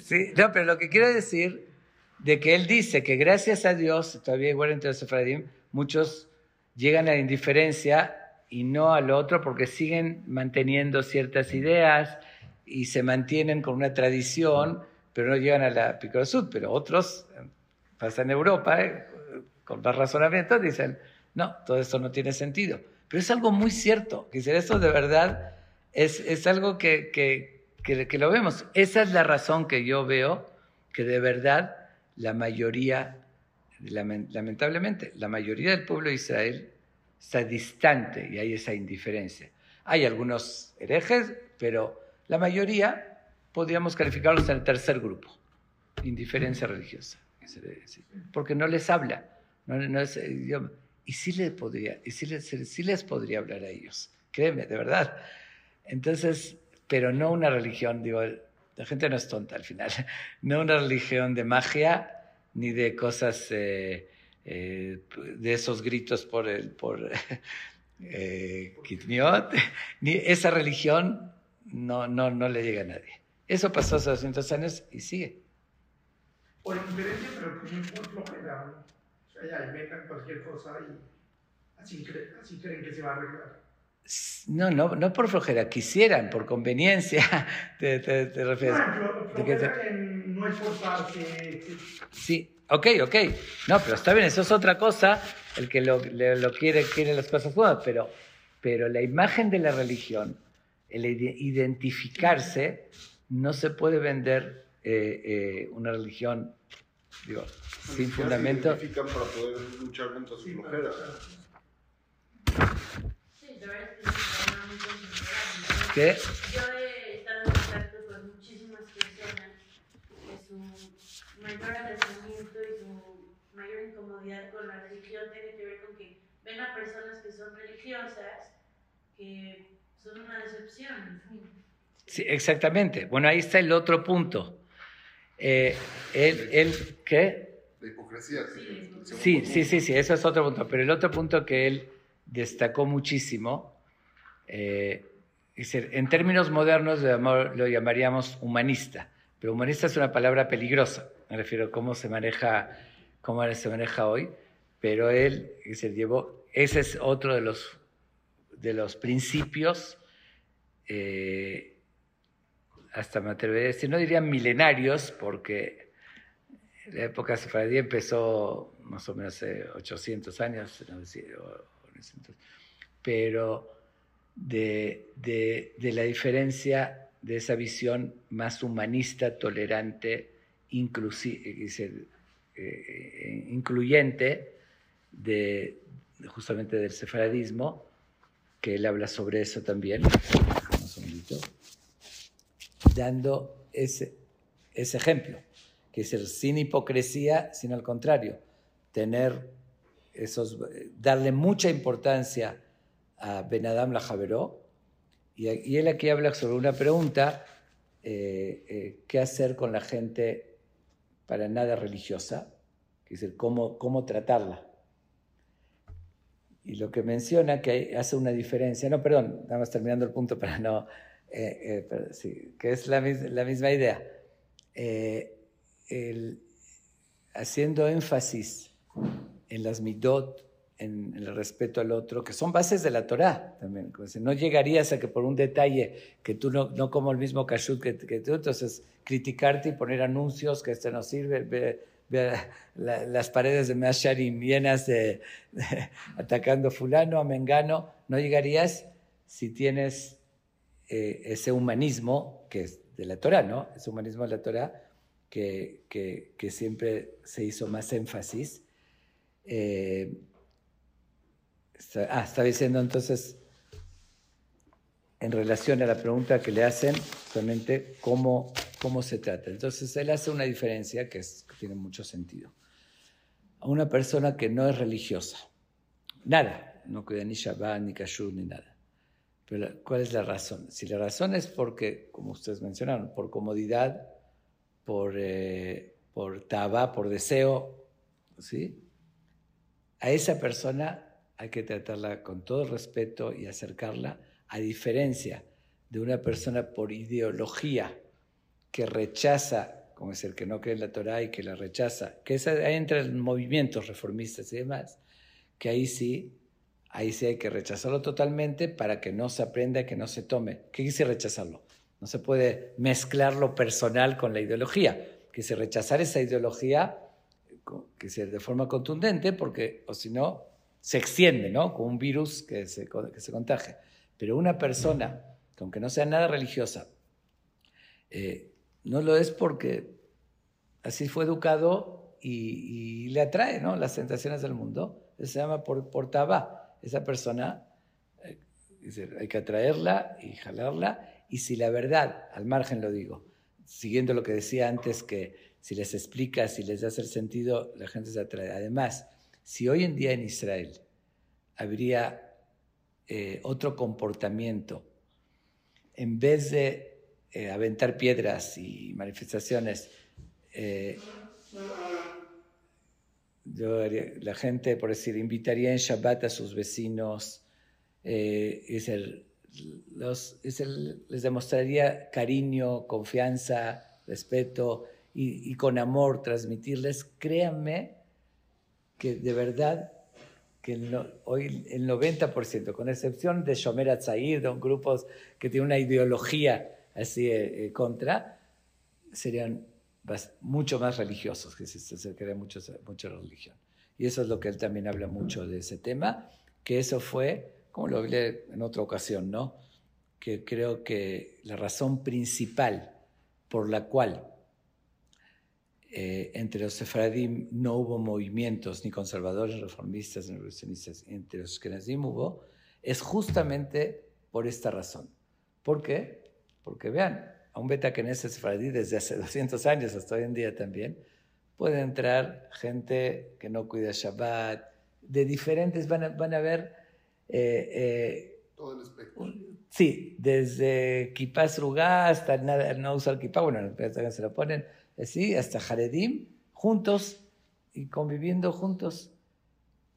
Sí, no, pero lo que quiero decir de que él dice que gracias a Dios, todavía igual entre los sefradim, muchos llegan a la indiferencia y no al otro porque siguen manteniendo ciertas ideas y se mantienen con una tradición, pero no llegan a la Picorosud. Pero otros, eh, pasa en Europa, eh, con más razonamiento, dicen, no, todo esto no tiene sentido. Pero es algo muy cierto, si esto de verdad es, es algo que, que, que, lo vemos. Esa es la razón que yo veo que de verdad la mayoría, lamen- lamentablemente, la mayoría del pueblo de Israel está distante y hay esa indiferencia. Hay algunos herejes, pero la mayoría podríamos calificarlos en el tercer grupo, indiferencia religiosa, decir, porque no les habla, no, no es idioma. Y sí, le podría, y sí, les, sí les podría hablar a ellos, créeme, de verdad. Entonces, pero no una religión, digo, la gente no es tonta al final, no una religión de magia ni de cosas, eh, eh, de esos gritos por el, por eh, Kitniot, ni esa religión no, no, no le llega a nadie. Eso pasó hace 200 años y sigue. Por pero ya inventan cualquier cosa y así, cre- así creen que se va a arreglar. No, no, no por flojera, quisieran, por conveniencia, te, te, te refieres. No, flo- ¿De qué te- no esforzarse, Sí, ok, ok. No, pero está bien, eso es otra cosa, el que lo, le- lo quiere, quiere las cosas buenas, pero, pero la imagen de la religión, el ide- identificarse, no se puede vender eh, eh, una religión, digo, sin fundamento. Se para poder luchar contra su sí, flojera. Sí, la verdad es que es un problema muy considerable. ¿Qué? Yo he estado en contacto con muchísimas personas que su mayor alejamiento y su mayor incomodidad con la religión tiene que ver con que ven a personas que son religiosas que son una decepción. Sí, exactamente. Bueno, ahí está el otro punto. Eh, él, él, ¿qué? La hipocresía. Sí, Sí, sí, sí, sí, eso es otro punto. Pero el otro punto que él destacó muchísimo, eh, es decir, en términos modernos lo llamaríamos humanista, pero humanista es una palabra peligrosa, me refiero a cómo se maneja, cómo se maneja hoy, pero él se llevó, ese es otro de los, de los principios, eh, hasta me atrevería no diría milenarios, porque la época sefardí empezó más o menos hace 800 años, 900, o 900, pero de, la diferencia de esa visión más humanista, tolerante, eh, eh, incluyente de justamente del sefaradismo, que él habla sobre eso también, dando ese, ese ejemplo que es el sin hipocresía, sino al contrario, tener esos, darle mucha importancia a Ben Adam la Javeró. Y, y él aquí habla sobre una pregunta, eh, eh, ¿qué hacer con la gente para nada religiosa? Es decir, ¿cómo, cómo tratarla? Y lo que menciona que hace una diferencia, no, perdón, nada más terminando el punto para no, eh, eh, sí, que es la, la misma idea. Eh, el- haciendo énfasis en las midot, en, el respeto al otro, que son bases de la Torá también. No llegarías a que por un detalle que tú no, no como el mismo kashrut que, que tú, entonces criticarte y poner anuncios que este no sirve, ve, ve la- las paredes de Measharim llenas de, de- atacando fulano, a mengano, no llegarías si tienes eh, ese humanismo que es de la Torah, ¿no? Ese humanismo de la Torah que, siempre se hizo más énfasis. Eh, está, ah, estaba diciendo entonces, en relación a la pregunta que le hacen, solamente cómo, cómo se trata. Entonces, él hace una diferencia que, que tiene mucho sentido. A una persona que no es religiosa, nada, no cuida ni Shabbat, ni Kashrut, ni nada. Pero la- ¿cuál es la razón? Si la razón es porque, como ustedes mencionaron, por comodidad, por, eh, por taba, por deseo, ¿sí? A esa persona hay que tratarla con todo respeto y acercarla, a diferencia de una persona por ideología que rechaza, como es el que no cree en la Torah y que la rechaza, que esa, ahí entran movimientos reformistas y demás, que ahí sí, ahí sí hay que rechazarlo totalmente para que no se aprenda, que no se tome. ¿Qué quise rechazarlo? No se puede mezclar lo personal con la ideología. Quise rechazar esa ideología que de forma contundente, porque, o si no, se extiende, ¿no? Como un virus que se, que se contagia. Pero una persona, que aunque no sea nada religiosa, eh, no lo es porque así fue educado y, y le atrae, ¿no? Las tentaciones del mundo. Se llama por, por tabá. Esa persona, eh, hay que atraerla y jalarla. Y si la verdad, al margen lo digo, siguiendo lo que decía antes, que si les explicas, si les das el sentido, la gente se atrae. Además, si hoy en día en Israel habría eh, otro comportamiento, en vez de eh, aventar piedras y manifestaciones, yo haría- la gente, por decir, invitaría en Shabbat a sus vecinos, eh, es el- los- es el- les demostraría cariño, confianza, respeto y, y con amor transmitirles, créanme que de verdad que el no- hoy el 90%, con excepción de Shomer Atzair, de un grupos que tienen una ideología así eh, eh, contra, serían mucho más religiosos, que se acercaría mucho, mucho la religión. Y eso es lo que él también habla mucho de ese tema, que eso fue, como lo hablé en otra ocasión, ¿no? Que creo que la razón principal por la cual eh, entre los sefaradim no hubo movimientos ni conservadores, reformistas, ni revolucionistas, entre los ashkenazim hubo, es justamente por esta razón. ¿Por qué? Porque vean, a un beta keneset sefaradí desde hace 200 años hasta hoy en día también, puede entrar gente que no cuida Shabbat, de diferentes, van a, van a ver, eh, eh, Todo el espectro. sí, desde kippah srugá hasta nada, no usar kippah, bueno, hasta se lo ponen así, hasta Haredim, juntos y conviviendo juntos.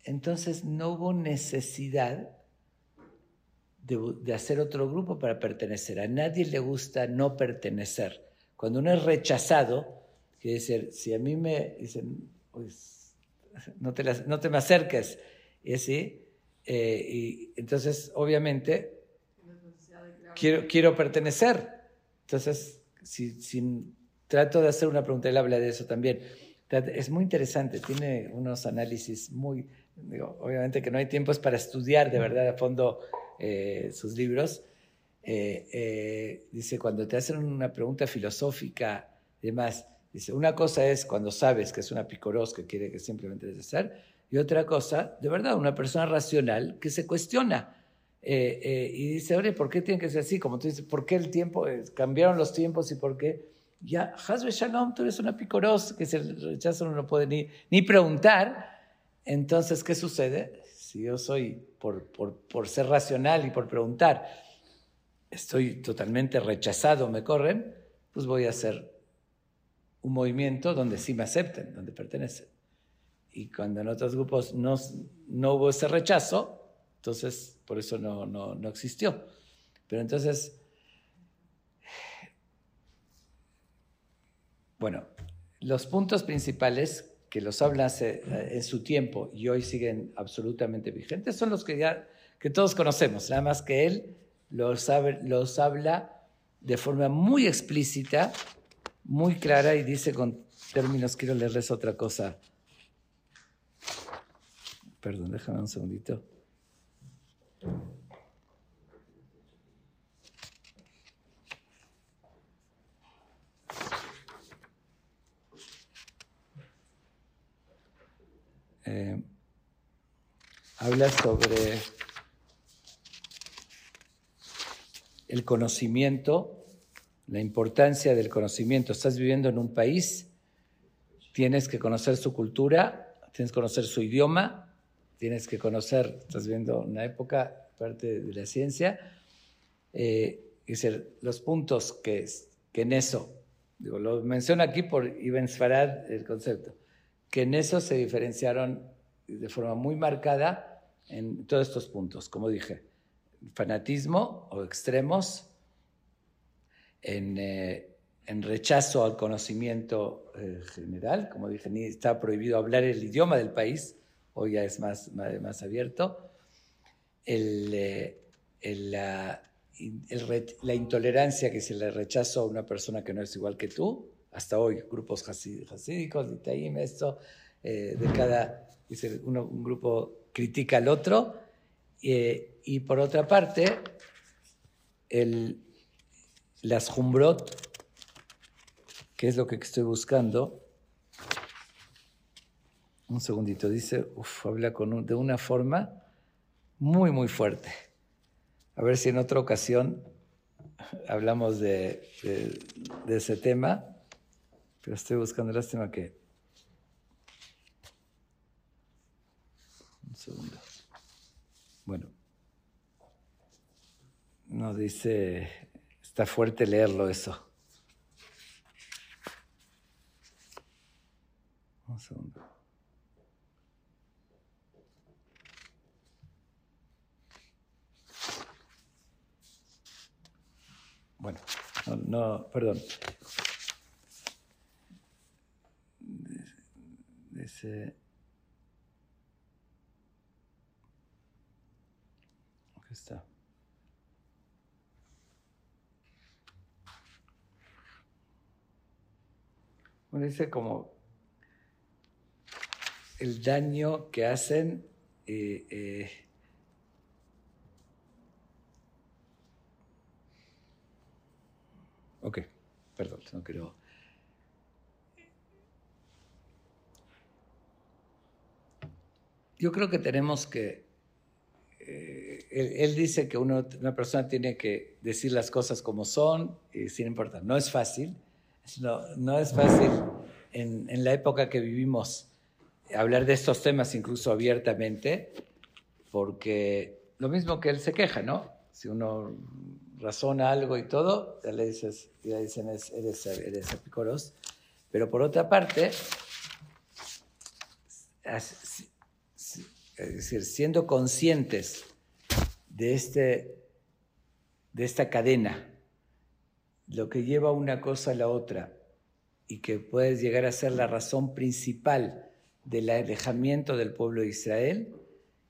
Entonces no hubo necesidad de, hacer otro grupo para pertenecer. A nadie le gusta no pertenecer. Cuando uno es rechazado, quiere decir, si a mí me dicen, pues, no, te las- no te me acerques, y así, eh, y entonces obviamente quiero, quiero pertenecer. Entonces, si, si trato de hacer una pregunta, él habla de eso también. Es muy interesante, tiene unos análisis muy, obviamente que no hay tiempo es para estudiar de verdad a fondo eh, sus libros. Eh, eh, dice, cuando te hacen una pregunta filosófica y demás, dice, una cosa es cuando sabes que es una picoros que quiere que simplemente deshacer, y otra cosa, de verdad, una persona racional que se cuestiona. Y dice, oye, ¿por qué tiene que ser así? Como tú dices, ¿por qué el tiempo, cambiaron los tiempos y por qué? Ya, Hasbe Shalom, tú eres una picoros que se rechaza, uno no puede ni, ni preguntar. Entonces, ¿qué sucede? Si yo soy, por, por, por ser racional y por preguntar, estoy totalmente rechazado, me corren, pues voy a hacer un movimiento donde sí me acepten, donde pertenecen. Y cuando en otros grupos no, no hubo ese rechazo, entonces por eso no, no, no existió. Pero entonces, bueno, los puntos principales que los habla eh, en su tiempo y hoy siguen absolutamente vigentes son los que ya que todos conocemos, nada más que él los, los habla de forma muy explícita, muy clara y dice con términos, quiero leerles otra cosa. Perdón, déjame un segundito. Eh, habla sobre el conocimiento, la importancia del conocimiento. Estás viviendo en un país, tienes que conocer su cultura, tienes que conocer su idioma, tienes que conocer, estás viendo una época, parte de la ciencia, eh, los puntos que, que en eso, digo, lo menciono aquí por Ibn Sfarad el concepto, que en eso se diferenciaron de forma muy marcada en todos estos puntos, como dije, fanatismo o extremos, en, eh, rechazo al conocimiento eh, general, como dije, ni está prohibido hablar el idioma del país, hoy ya es más, más, abierto, eh, la, intolerancia que se le rechazo a una persona que no es igual que tú, hasta hoy, grupos hasídicos, Itaim, esto, de cada, dice, un grupo critica al otro, eh, y por otra parte, el, las Jumbrot, que es lo que estoy buscando, un segundito, dice, uf, habla con de una forma muy, muy fuerte. A ver si en otra ocasión hablamos de, de ese tema. Pero estoy buscando, lástima que... Un segundo. Bueno. No dice, está fuerte leerlo eso. Un segundo. Bueno, no, no perdón. Dice, aquí está. Bueno, dice como el daño que hacen eh, eh, perdón, no quiero yo creo que tenemos que... Eh, él, dice que uno, una persona tiene que decir las cosas como son, y sin importar. No es fácil, no, no es fácil en, en, la época que vivimos hablar de estos temas incluso abiertamente, porque lo mismo que él se queja, ¿no? Si uno razona algo y todo, ya le dices, ya dicen, eres, eres Pero por otra parte, es decir, siendo conscientes de, este, de esta cadena, lo que lleva una cosa a la otra y que puede llegar a ser la razón principal del alejamiento del pueblo de Israel,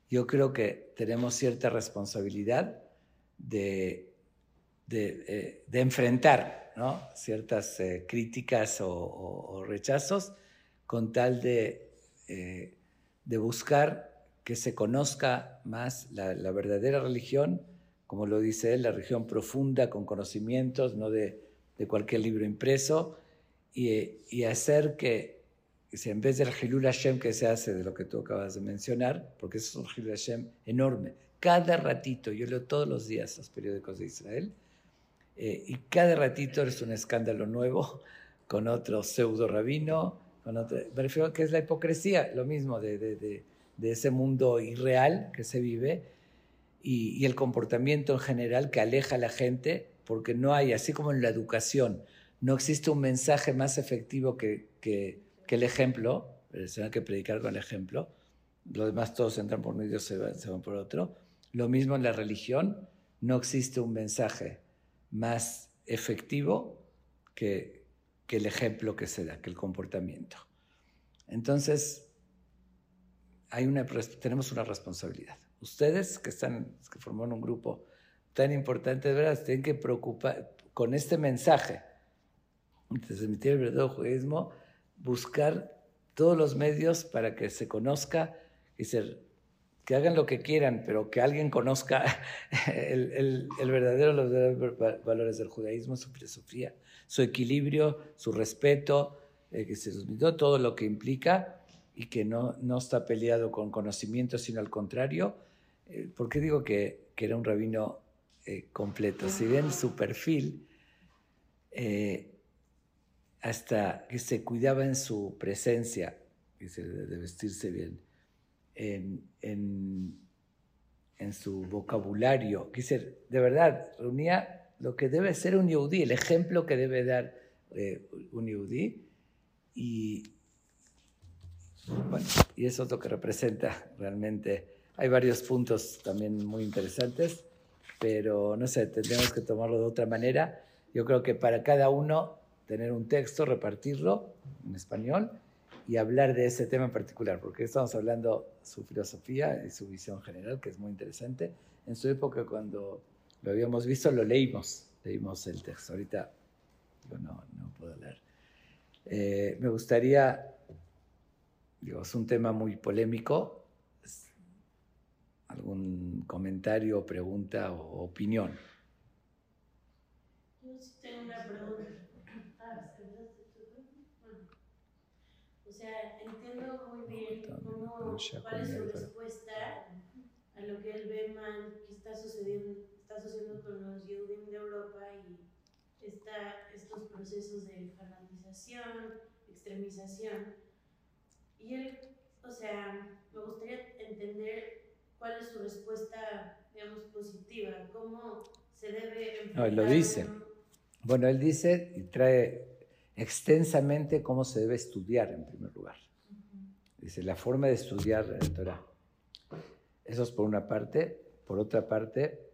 yo creo que tenemos cierta responsabilidad de, de, eh, enfrentar ciertas eh, críticas o, rechazos con tal de, eh, de buscar que se conozca más la, verdadera religión, como lo dice él, la religión profunda, con conocimientos, no de, cualquier libro impreso, y, hacer que, en vez del Hilul Hashem que se hace de lo que tú acabas de mencionar, porque eso es un Hilul Hashem enorme, cada ratito, yo leo todos los días los periódicos de Israel, eh, y cada ratito es un escándalo nuevo con otro pseudo rabino, con otro, me refiero que es la hipocresía, lo mismo de de ese mundo irreal que se vive y, el comportamiento en general que aleja a la gente porque no hay, así como en la educación, no existe un mensaje más efectivo que, que, el ejemplo, se hay que predicar con el ejemplo, los demás todos entran por Dios se van, se van por otro. Lo mismo en la religión, no existe un mensaje más efectivo que, que el ejemplo que se da, que el comportamiento. Entonces, hay una, tenemos una responsabilidad. Ustedes que están, que forman un grupo tan importante, de verdad, tienen que preocupar con este mensaje, transmitir el verdadero judaísmo, buscar todos los medios para que se conozca y ser, que hagan lo que quieran, pero que alguien conozca el, el, el verdadero, los verdaderos valores del judaísmo, su filosofía, su equilibrio, su respeto, eh, que se todo lo que implica y que no, no está peleado con conocimiento, sino al contrario. Eh, ¿Por qué digo que, que era un rabino eh, completo? Si ven su perfil, eh, hasta que se cuidaba en su presencia, de vestirse bien, en, en, en su vocabulario. Quise, de verdad, reunía lo que debe ser un yudí, el ejemplo que debe dar eh, un yudí. Y, bueno, y eso es lo que representa realmente. Hay varios puntos también muy interesantes, pero no sé, tendremos que tomarlo de otra manera. Yo creo que para cada uno tener un texto, repartirlo en español y hablar de ese tema en particular, porque estamos hablando su filosofía y su visión general, que es muy interesante. En su época, cuando lo habíamos visto, lo leímos, leímos el texto. Ahorita yo no, no puedo leer. Eh, me gustaría, digo, es un tema muy polémico, algún comentario, pregunta o opinión. Yo sí tengo una pregunta. O sea, entiendo muy bien cómo, cuál es su respuesta a lo que él ve mal que está sucediendo, está sucediendo con los Yehudim de Europa y está, estos procesos de fanatización, extremización. Y él, o sea, me gustaría entender cuál es su respuesta, digamos, positiva, cómo se debe enfrentar. No, él lo dice. Bueno, él dice y trae extensamente cómo se debe estudiar en primer lugar. Dice, la forma de estudiar el Torah. Eso es por una parte. Por otra parte,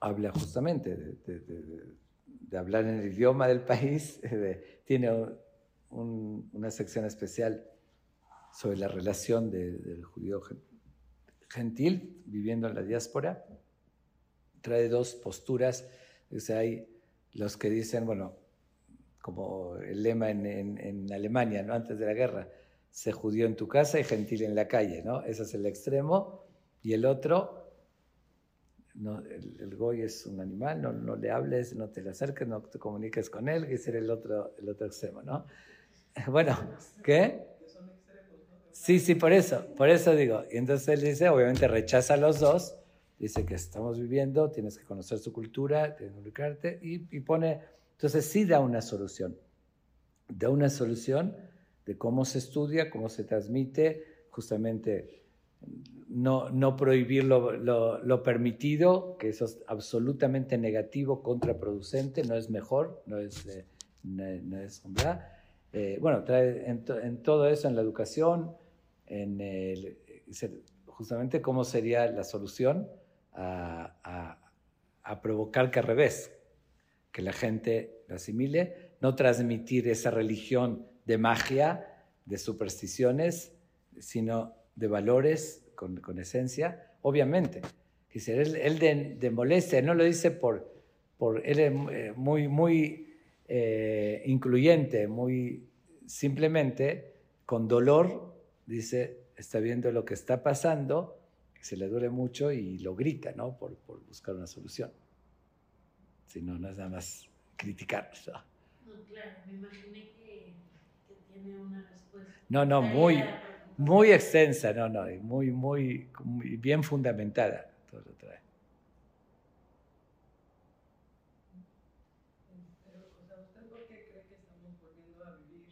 habla justamente de, de, de, de hablar en el idioma del país. tiene un, una sección especial sobre la relación del judío gentil viviendo en la diáspora. Trae dos posturas. Hay los que dicen, bueno, como el lema en, Alemania, ¿no? antes de la guerra, se judío en tu casa y gentil en la calle, ¿no? Ese es el extremo. Y el otro, no, el, el, goy es un animal, no, no, le hables, no te le acerques, no te comuniques con él, que es el otro, el otro extremo, ¿no? Bueno, ¿qué? Sí, sí, por eso, por eso digo. Y entonces él dice, obviamente rechaza a los dos, dice que estamos viviendo, tienes que conocer su cultura, tienes que y, y pone entonces sí da una solución, da una solución de cómo se estudia, cómo se transmite, justamente no, no prohibir lo, lo, lo, permitido, que eso es absolutamente negativo, contraproducente, no es mejor, no es, eh, no, no, es. Eh, bueno, trae en, to, en, todo eso, en la educación, justamente cómo sería la solución a, provocar que al revés, que la gente lo asimile, no transmitir esa religión de magia, de supersticiones, sino de valores con, con esencia. Obviamente, dice, él, él de, de, molestia, no lo dice por, por él es eh, muy, muy eh, incluyente, muy simplemente con dolor, dice, está viendo lo que está pasando, que se le duele mucho y lo grita, ¿no? Por, por buscar una solución. Si no, no es nada más criticar. ¿no? no claro, me imaginé que, que, tiene una respuesta. No, no, muy, muy extensa, no, no, muy, muy, muy bien fundamentada. Todo lo trae. Pero, o sea, ¿usted por qué cree que estamos volviendo a vivir?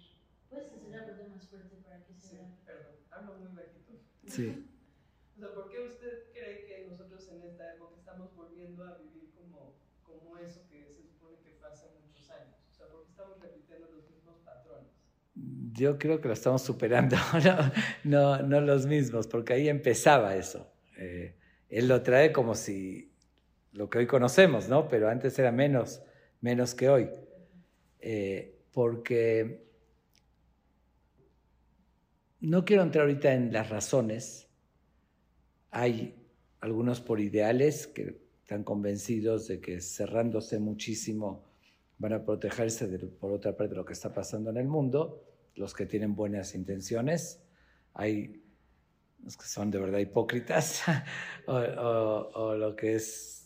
Puedes hacer la pregunta más más fuerte para que se Sí, vea. perdón, hablo muy bajito. Sí. O sea, ¿por qué usted cree que nosotros en esta época estamos volviendo a vivir como, como eso que se supone que fue hace muchos años? O sea, ¿por qué estamos repitiendo los mismos patrones? Yo creo que lo estamos superando, no, no, no los mismos, porque ahí empezaba eso. Eh, él lo trae como si lo que hoy conocemos, ¿no? Pero antes era menos, menos que hoy. Eh, porque no quiero entrar ahorita en las razones. Hay algunos por ideales que están convencidos de que cerrándose muchísimo van a protegerse de, por otra parte de lo que está pasando en el mundo, los que tienen buenas intenciones. Hay los que son de verdad hipócritas, o, lo que es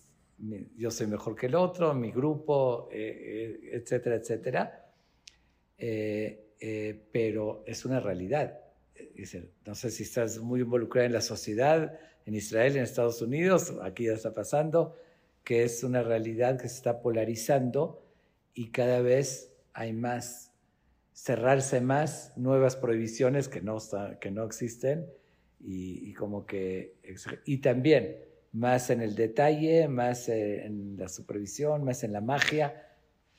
yo soy mejor que el otro, mi grupo, eh, eh, etcétera, etcétera. Eh, eh, pero es una realidad. Dice, no sé si estás muy involucrada en la sociedad, en Israel, en Estados Unidos, aquí ya está pasando, que es una realidad que se está polarizando y cada vez hay más, cerrarse más, nuevas prohibiciones que no, que no existen y, y, como que, y también más en el detalle, más en la supervisión, más en la magia.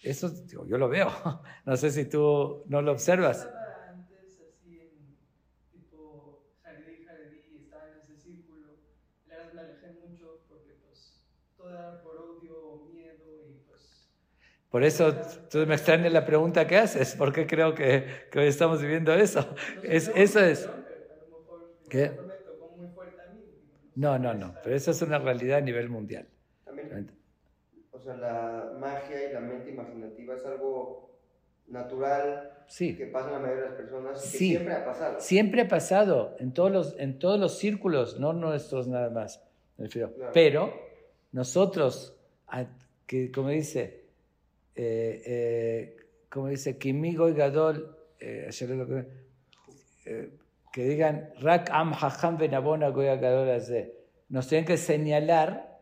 Eso yo lo veo. No sé si tú no lo observas. Estaba antes así en tipo Jaredí, Jaredí, estaba en ese círculo. La verdad me alejé mucho porque pues todo era por odio, miedo y pues... Por eso tú me extraña la pregunta que haces, porque creo que, que hoy estamos viviendo eso. Es, no, eso es. ¿Qué? No, no, no, pero eso es una realidad a nivel mundial. También, o sea, la magia y la mente imaginativa es algo natural Sí. que pasa en la mayoría de las personas que Sí. siempre ha pasado. Siempre ha pasado, en todos los, en todos los círculos, no nuestros nada más, me refiero. Claro. Pero nosotros, que como dice, eh, eh, como dice, Kimigo y Gadol, eh, eh, que digan, Rak Am Hajam Benabona Goya Gadol. Nos tienen que señalar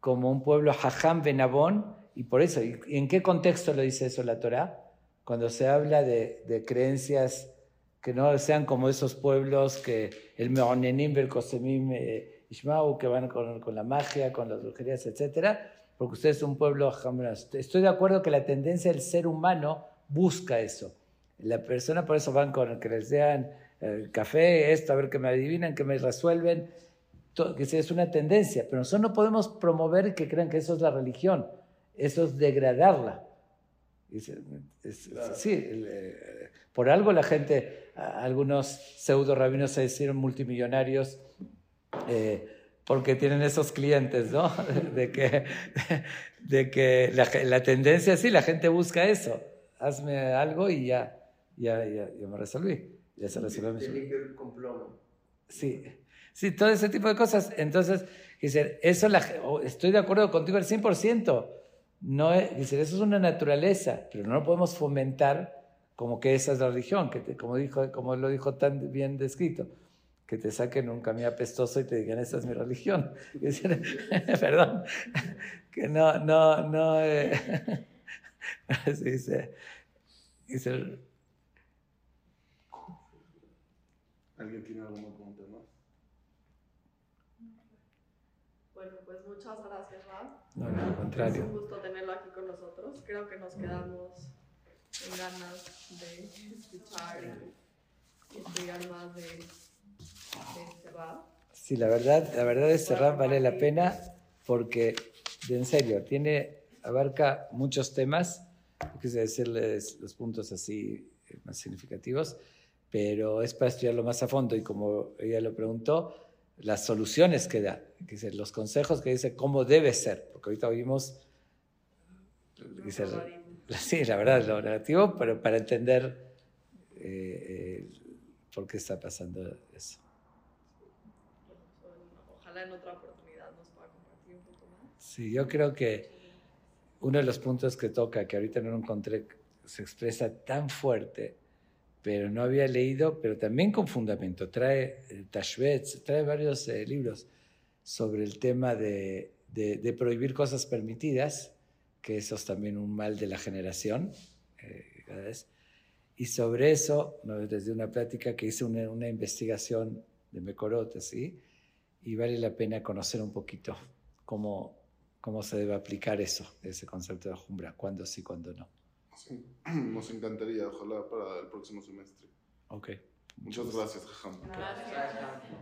como un pueblo Hajam Benabón, y por eso, ¿y en qué contexto lo dice eso la Torah? Cuando se habla de, de creencias que no sean como esos pueblos que el Meonenim, el Kosemim, eh, Ishmael, que van con, con la magia, con las brujerías, etcétera, porque usted es un pueblo jamás. Estoy de acuerdo que la tendencia del ser humano busca eso. La persona por eso van con que les den el café, esto, a ver que me adivinan, que me resuelven, que es una tendencia, pero nosotros no podemos promover que crean que eso es la religión, eso es degradarla. Dice, es- Claro. Sí, el, eh, por algo la gente, algunos pseudo rabinos se hicieron multimillonarios eh, porque tienen esos clientes, ¿no? De que, de que la, la tendencia, sí, la gente busca eso. Hazme algo y ya, ya, ya, ya me resolví. Ya se resolvió mi. Sí, sí, todo ese tipo de cosas. Entonces, dice, eso la, estoy de acuerdo contigo al 100%. No es, dice, eso es una naturaleza, pero no lo podemos fomentar como que esa es la religión, que te- como, dijo, como lo dijo tan bien descrito, que te saquen un camino apestoso y te digan, esa es mi religión. Perdón, que no, no, no. eh, así dice, dice, ¿Alguien tiene alguna pregunta más? Bueno, pues muchas gracias, Rab. no, no, al Es contrario. un gusto tenerlo aquí con nosotros. Creo que nos quedamos con ganas de escuchar y, y estudiar más de. Sí, la verdad, la verdad es cerrar vale la pena porque, de en serio, tiene, abarca muchos temas, quise decirles los puntos así eh, más significativos, pero es para estudiarlo más a fondo y como ella lo preguntó, las soluciones que da, que los consejos que dice cómo debe ser, porque ahorita oímos, dice, sí, la verdad, lo negativo, pero para entender eh, eh, por qué está pasando eso. Ojalá en otra oportunidad nos pueda compartir un poco más. Sí, yo creo que uno de los puntos que toca, que ahorita no lo encontré, se expresa tan fuerte, pero no había leído, pero también con fundamento. Trae eh, Tashbetz, trae varios eh, libros sobre el tema de, prohibir cosas permitidas, que eso es también un mal de la generación, eh. Y sobre eso, desde una plática que hice una, investigación de Mecorot, ¿sí? Y vale la pena conocer un poquito cómo, cómo se debe aplicar eso, ese concepto de Jumbra, cuándo sí, cuándo no. Sí, nos encantaría, ojalá para el próximo semestre. Ok. Muchas gracias, Jajam. Gracias.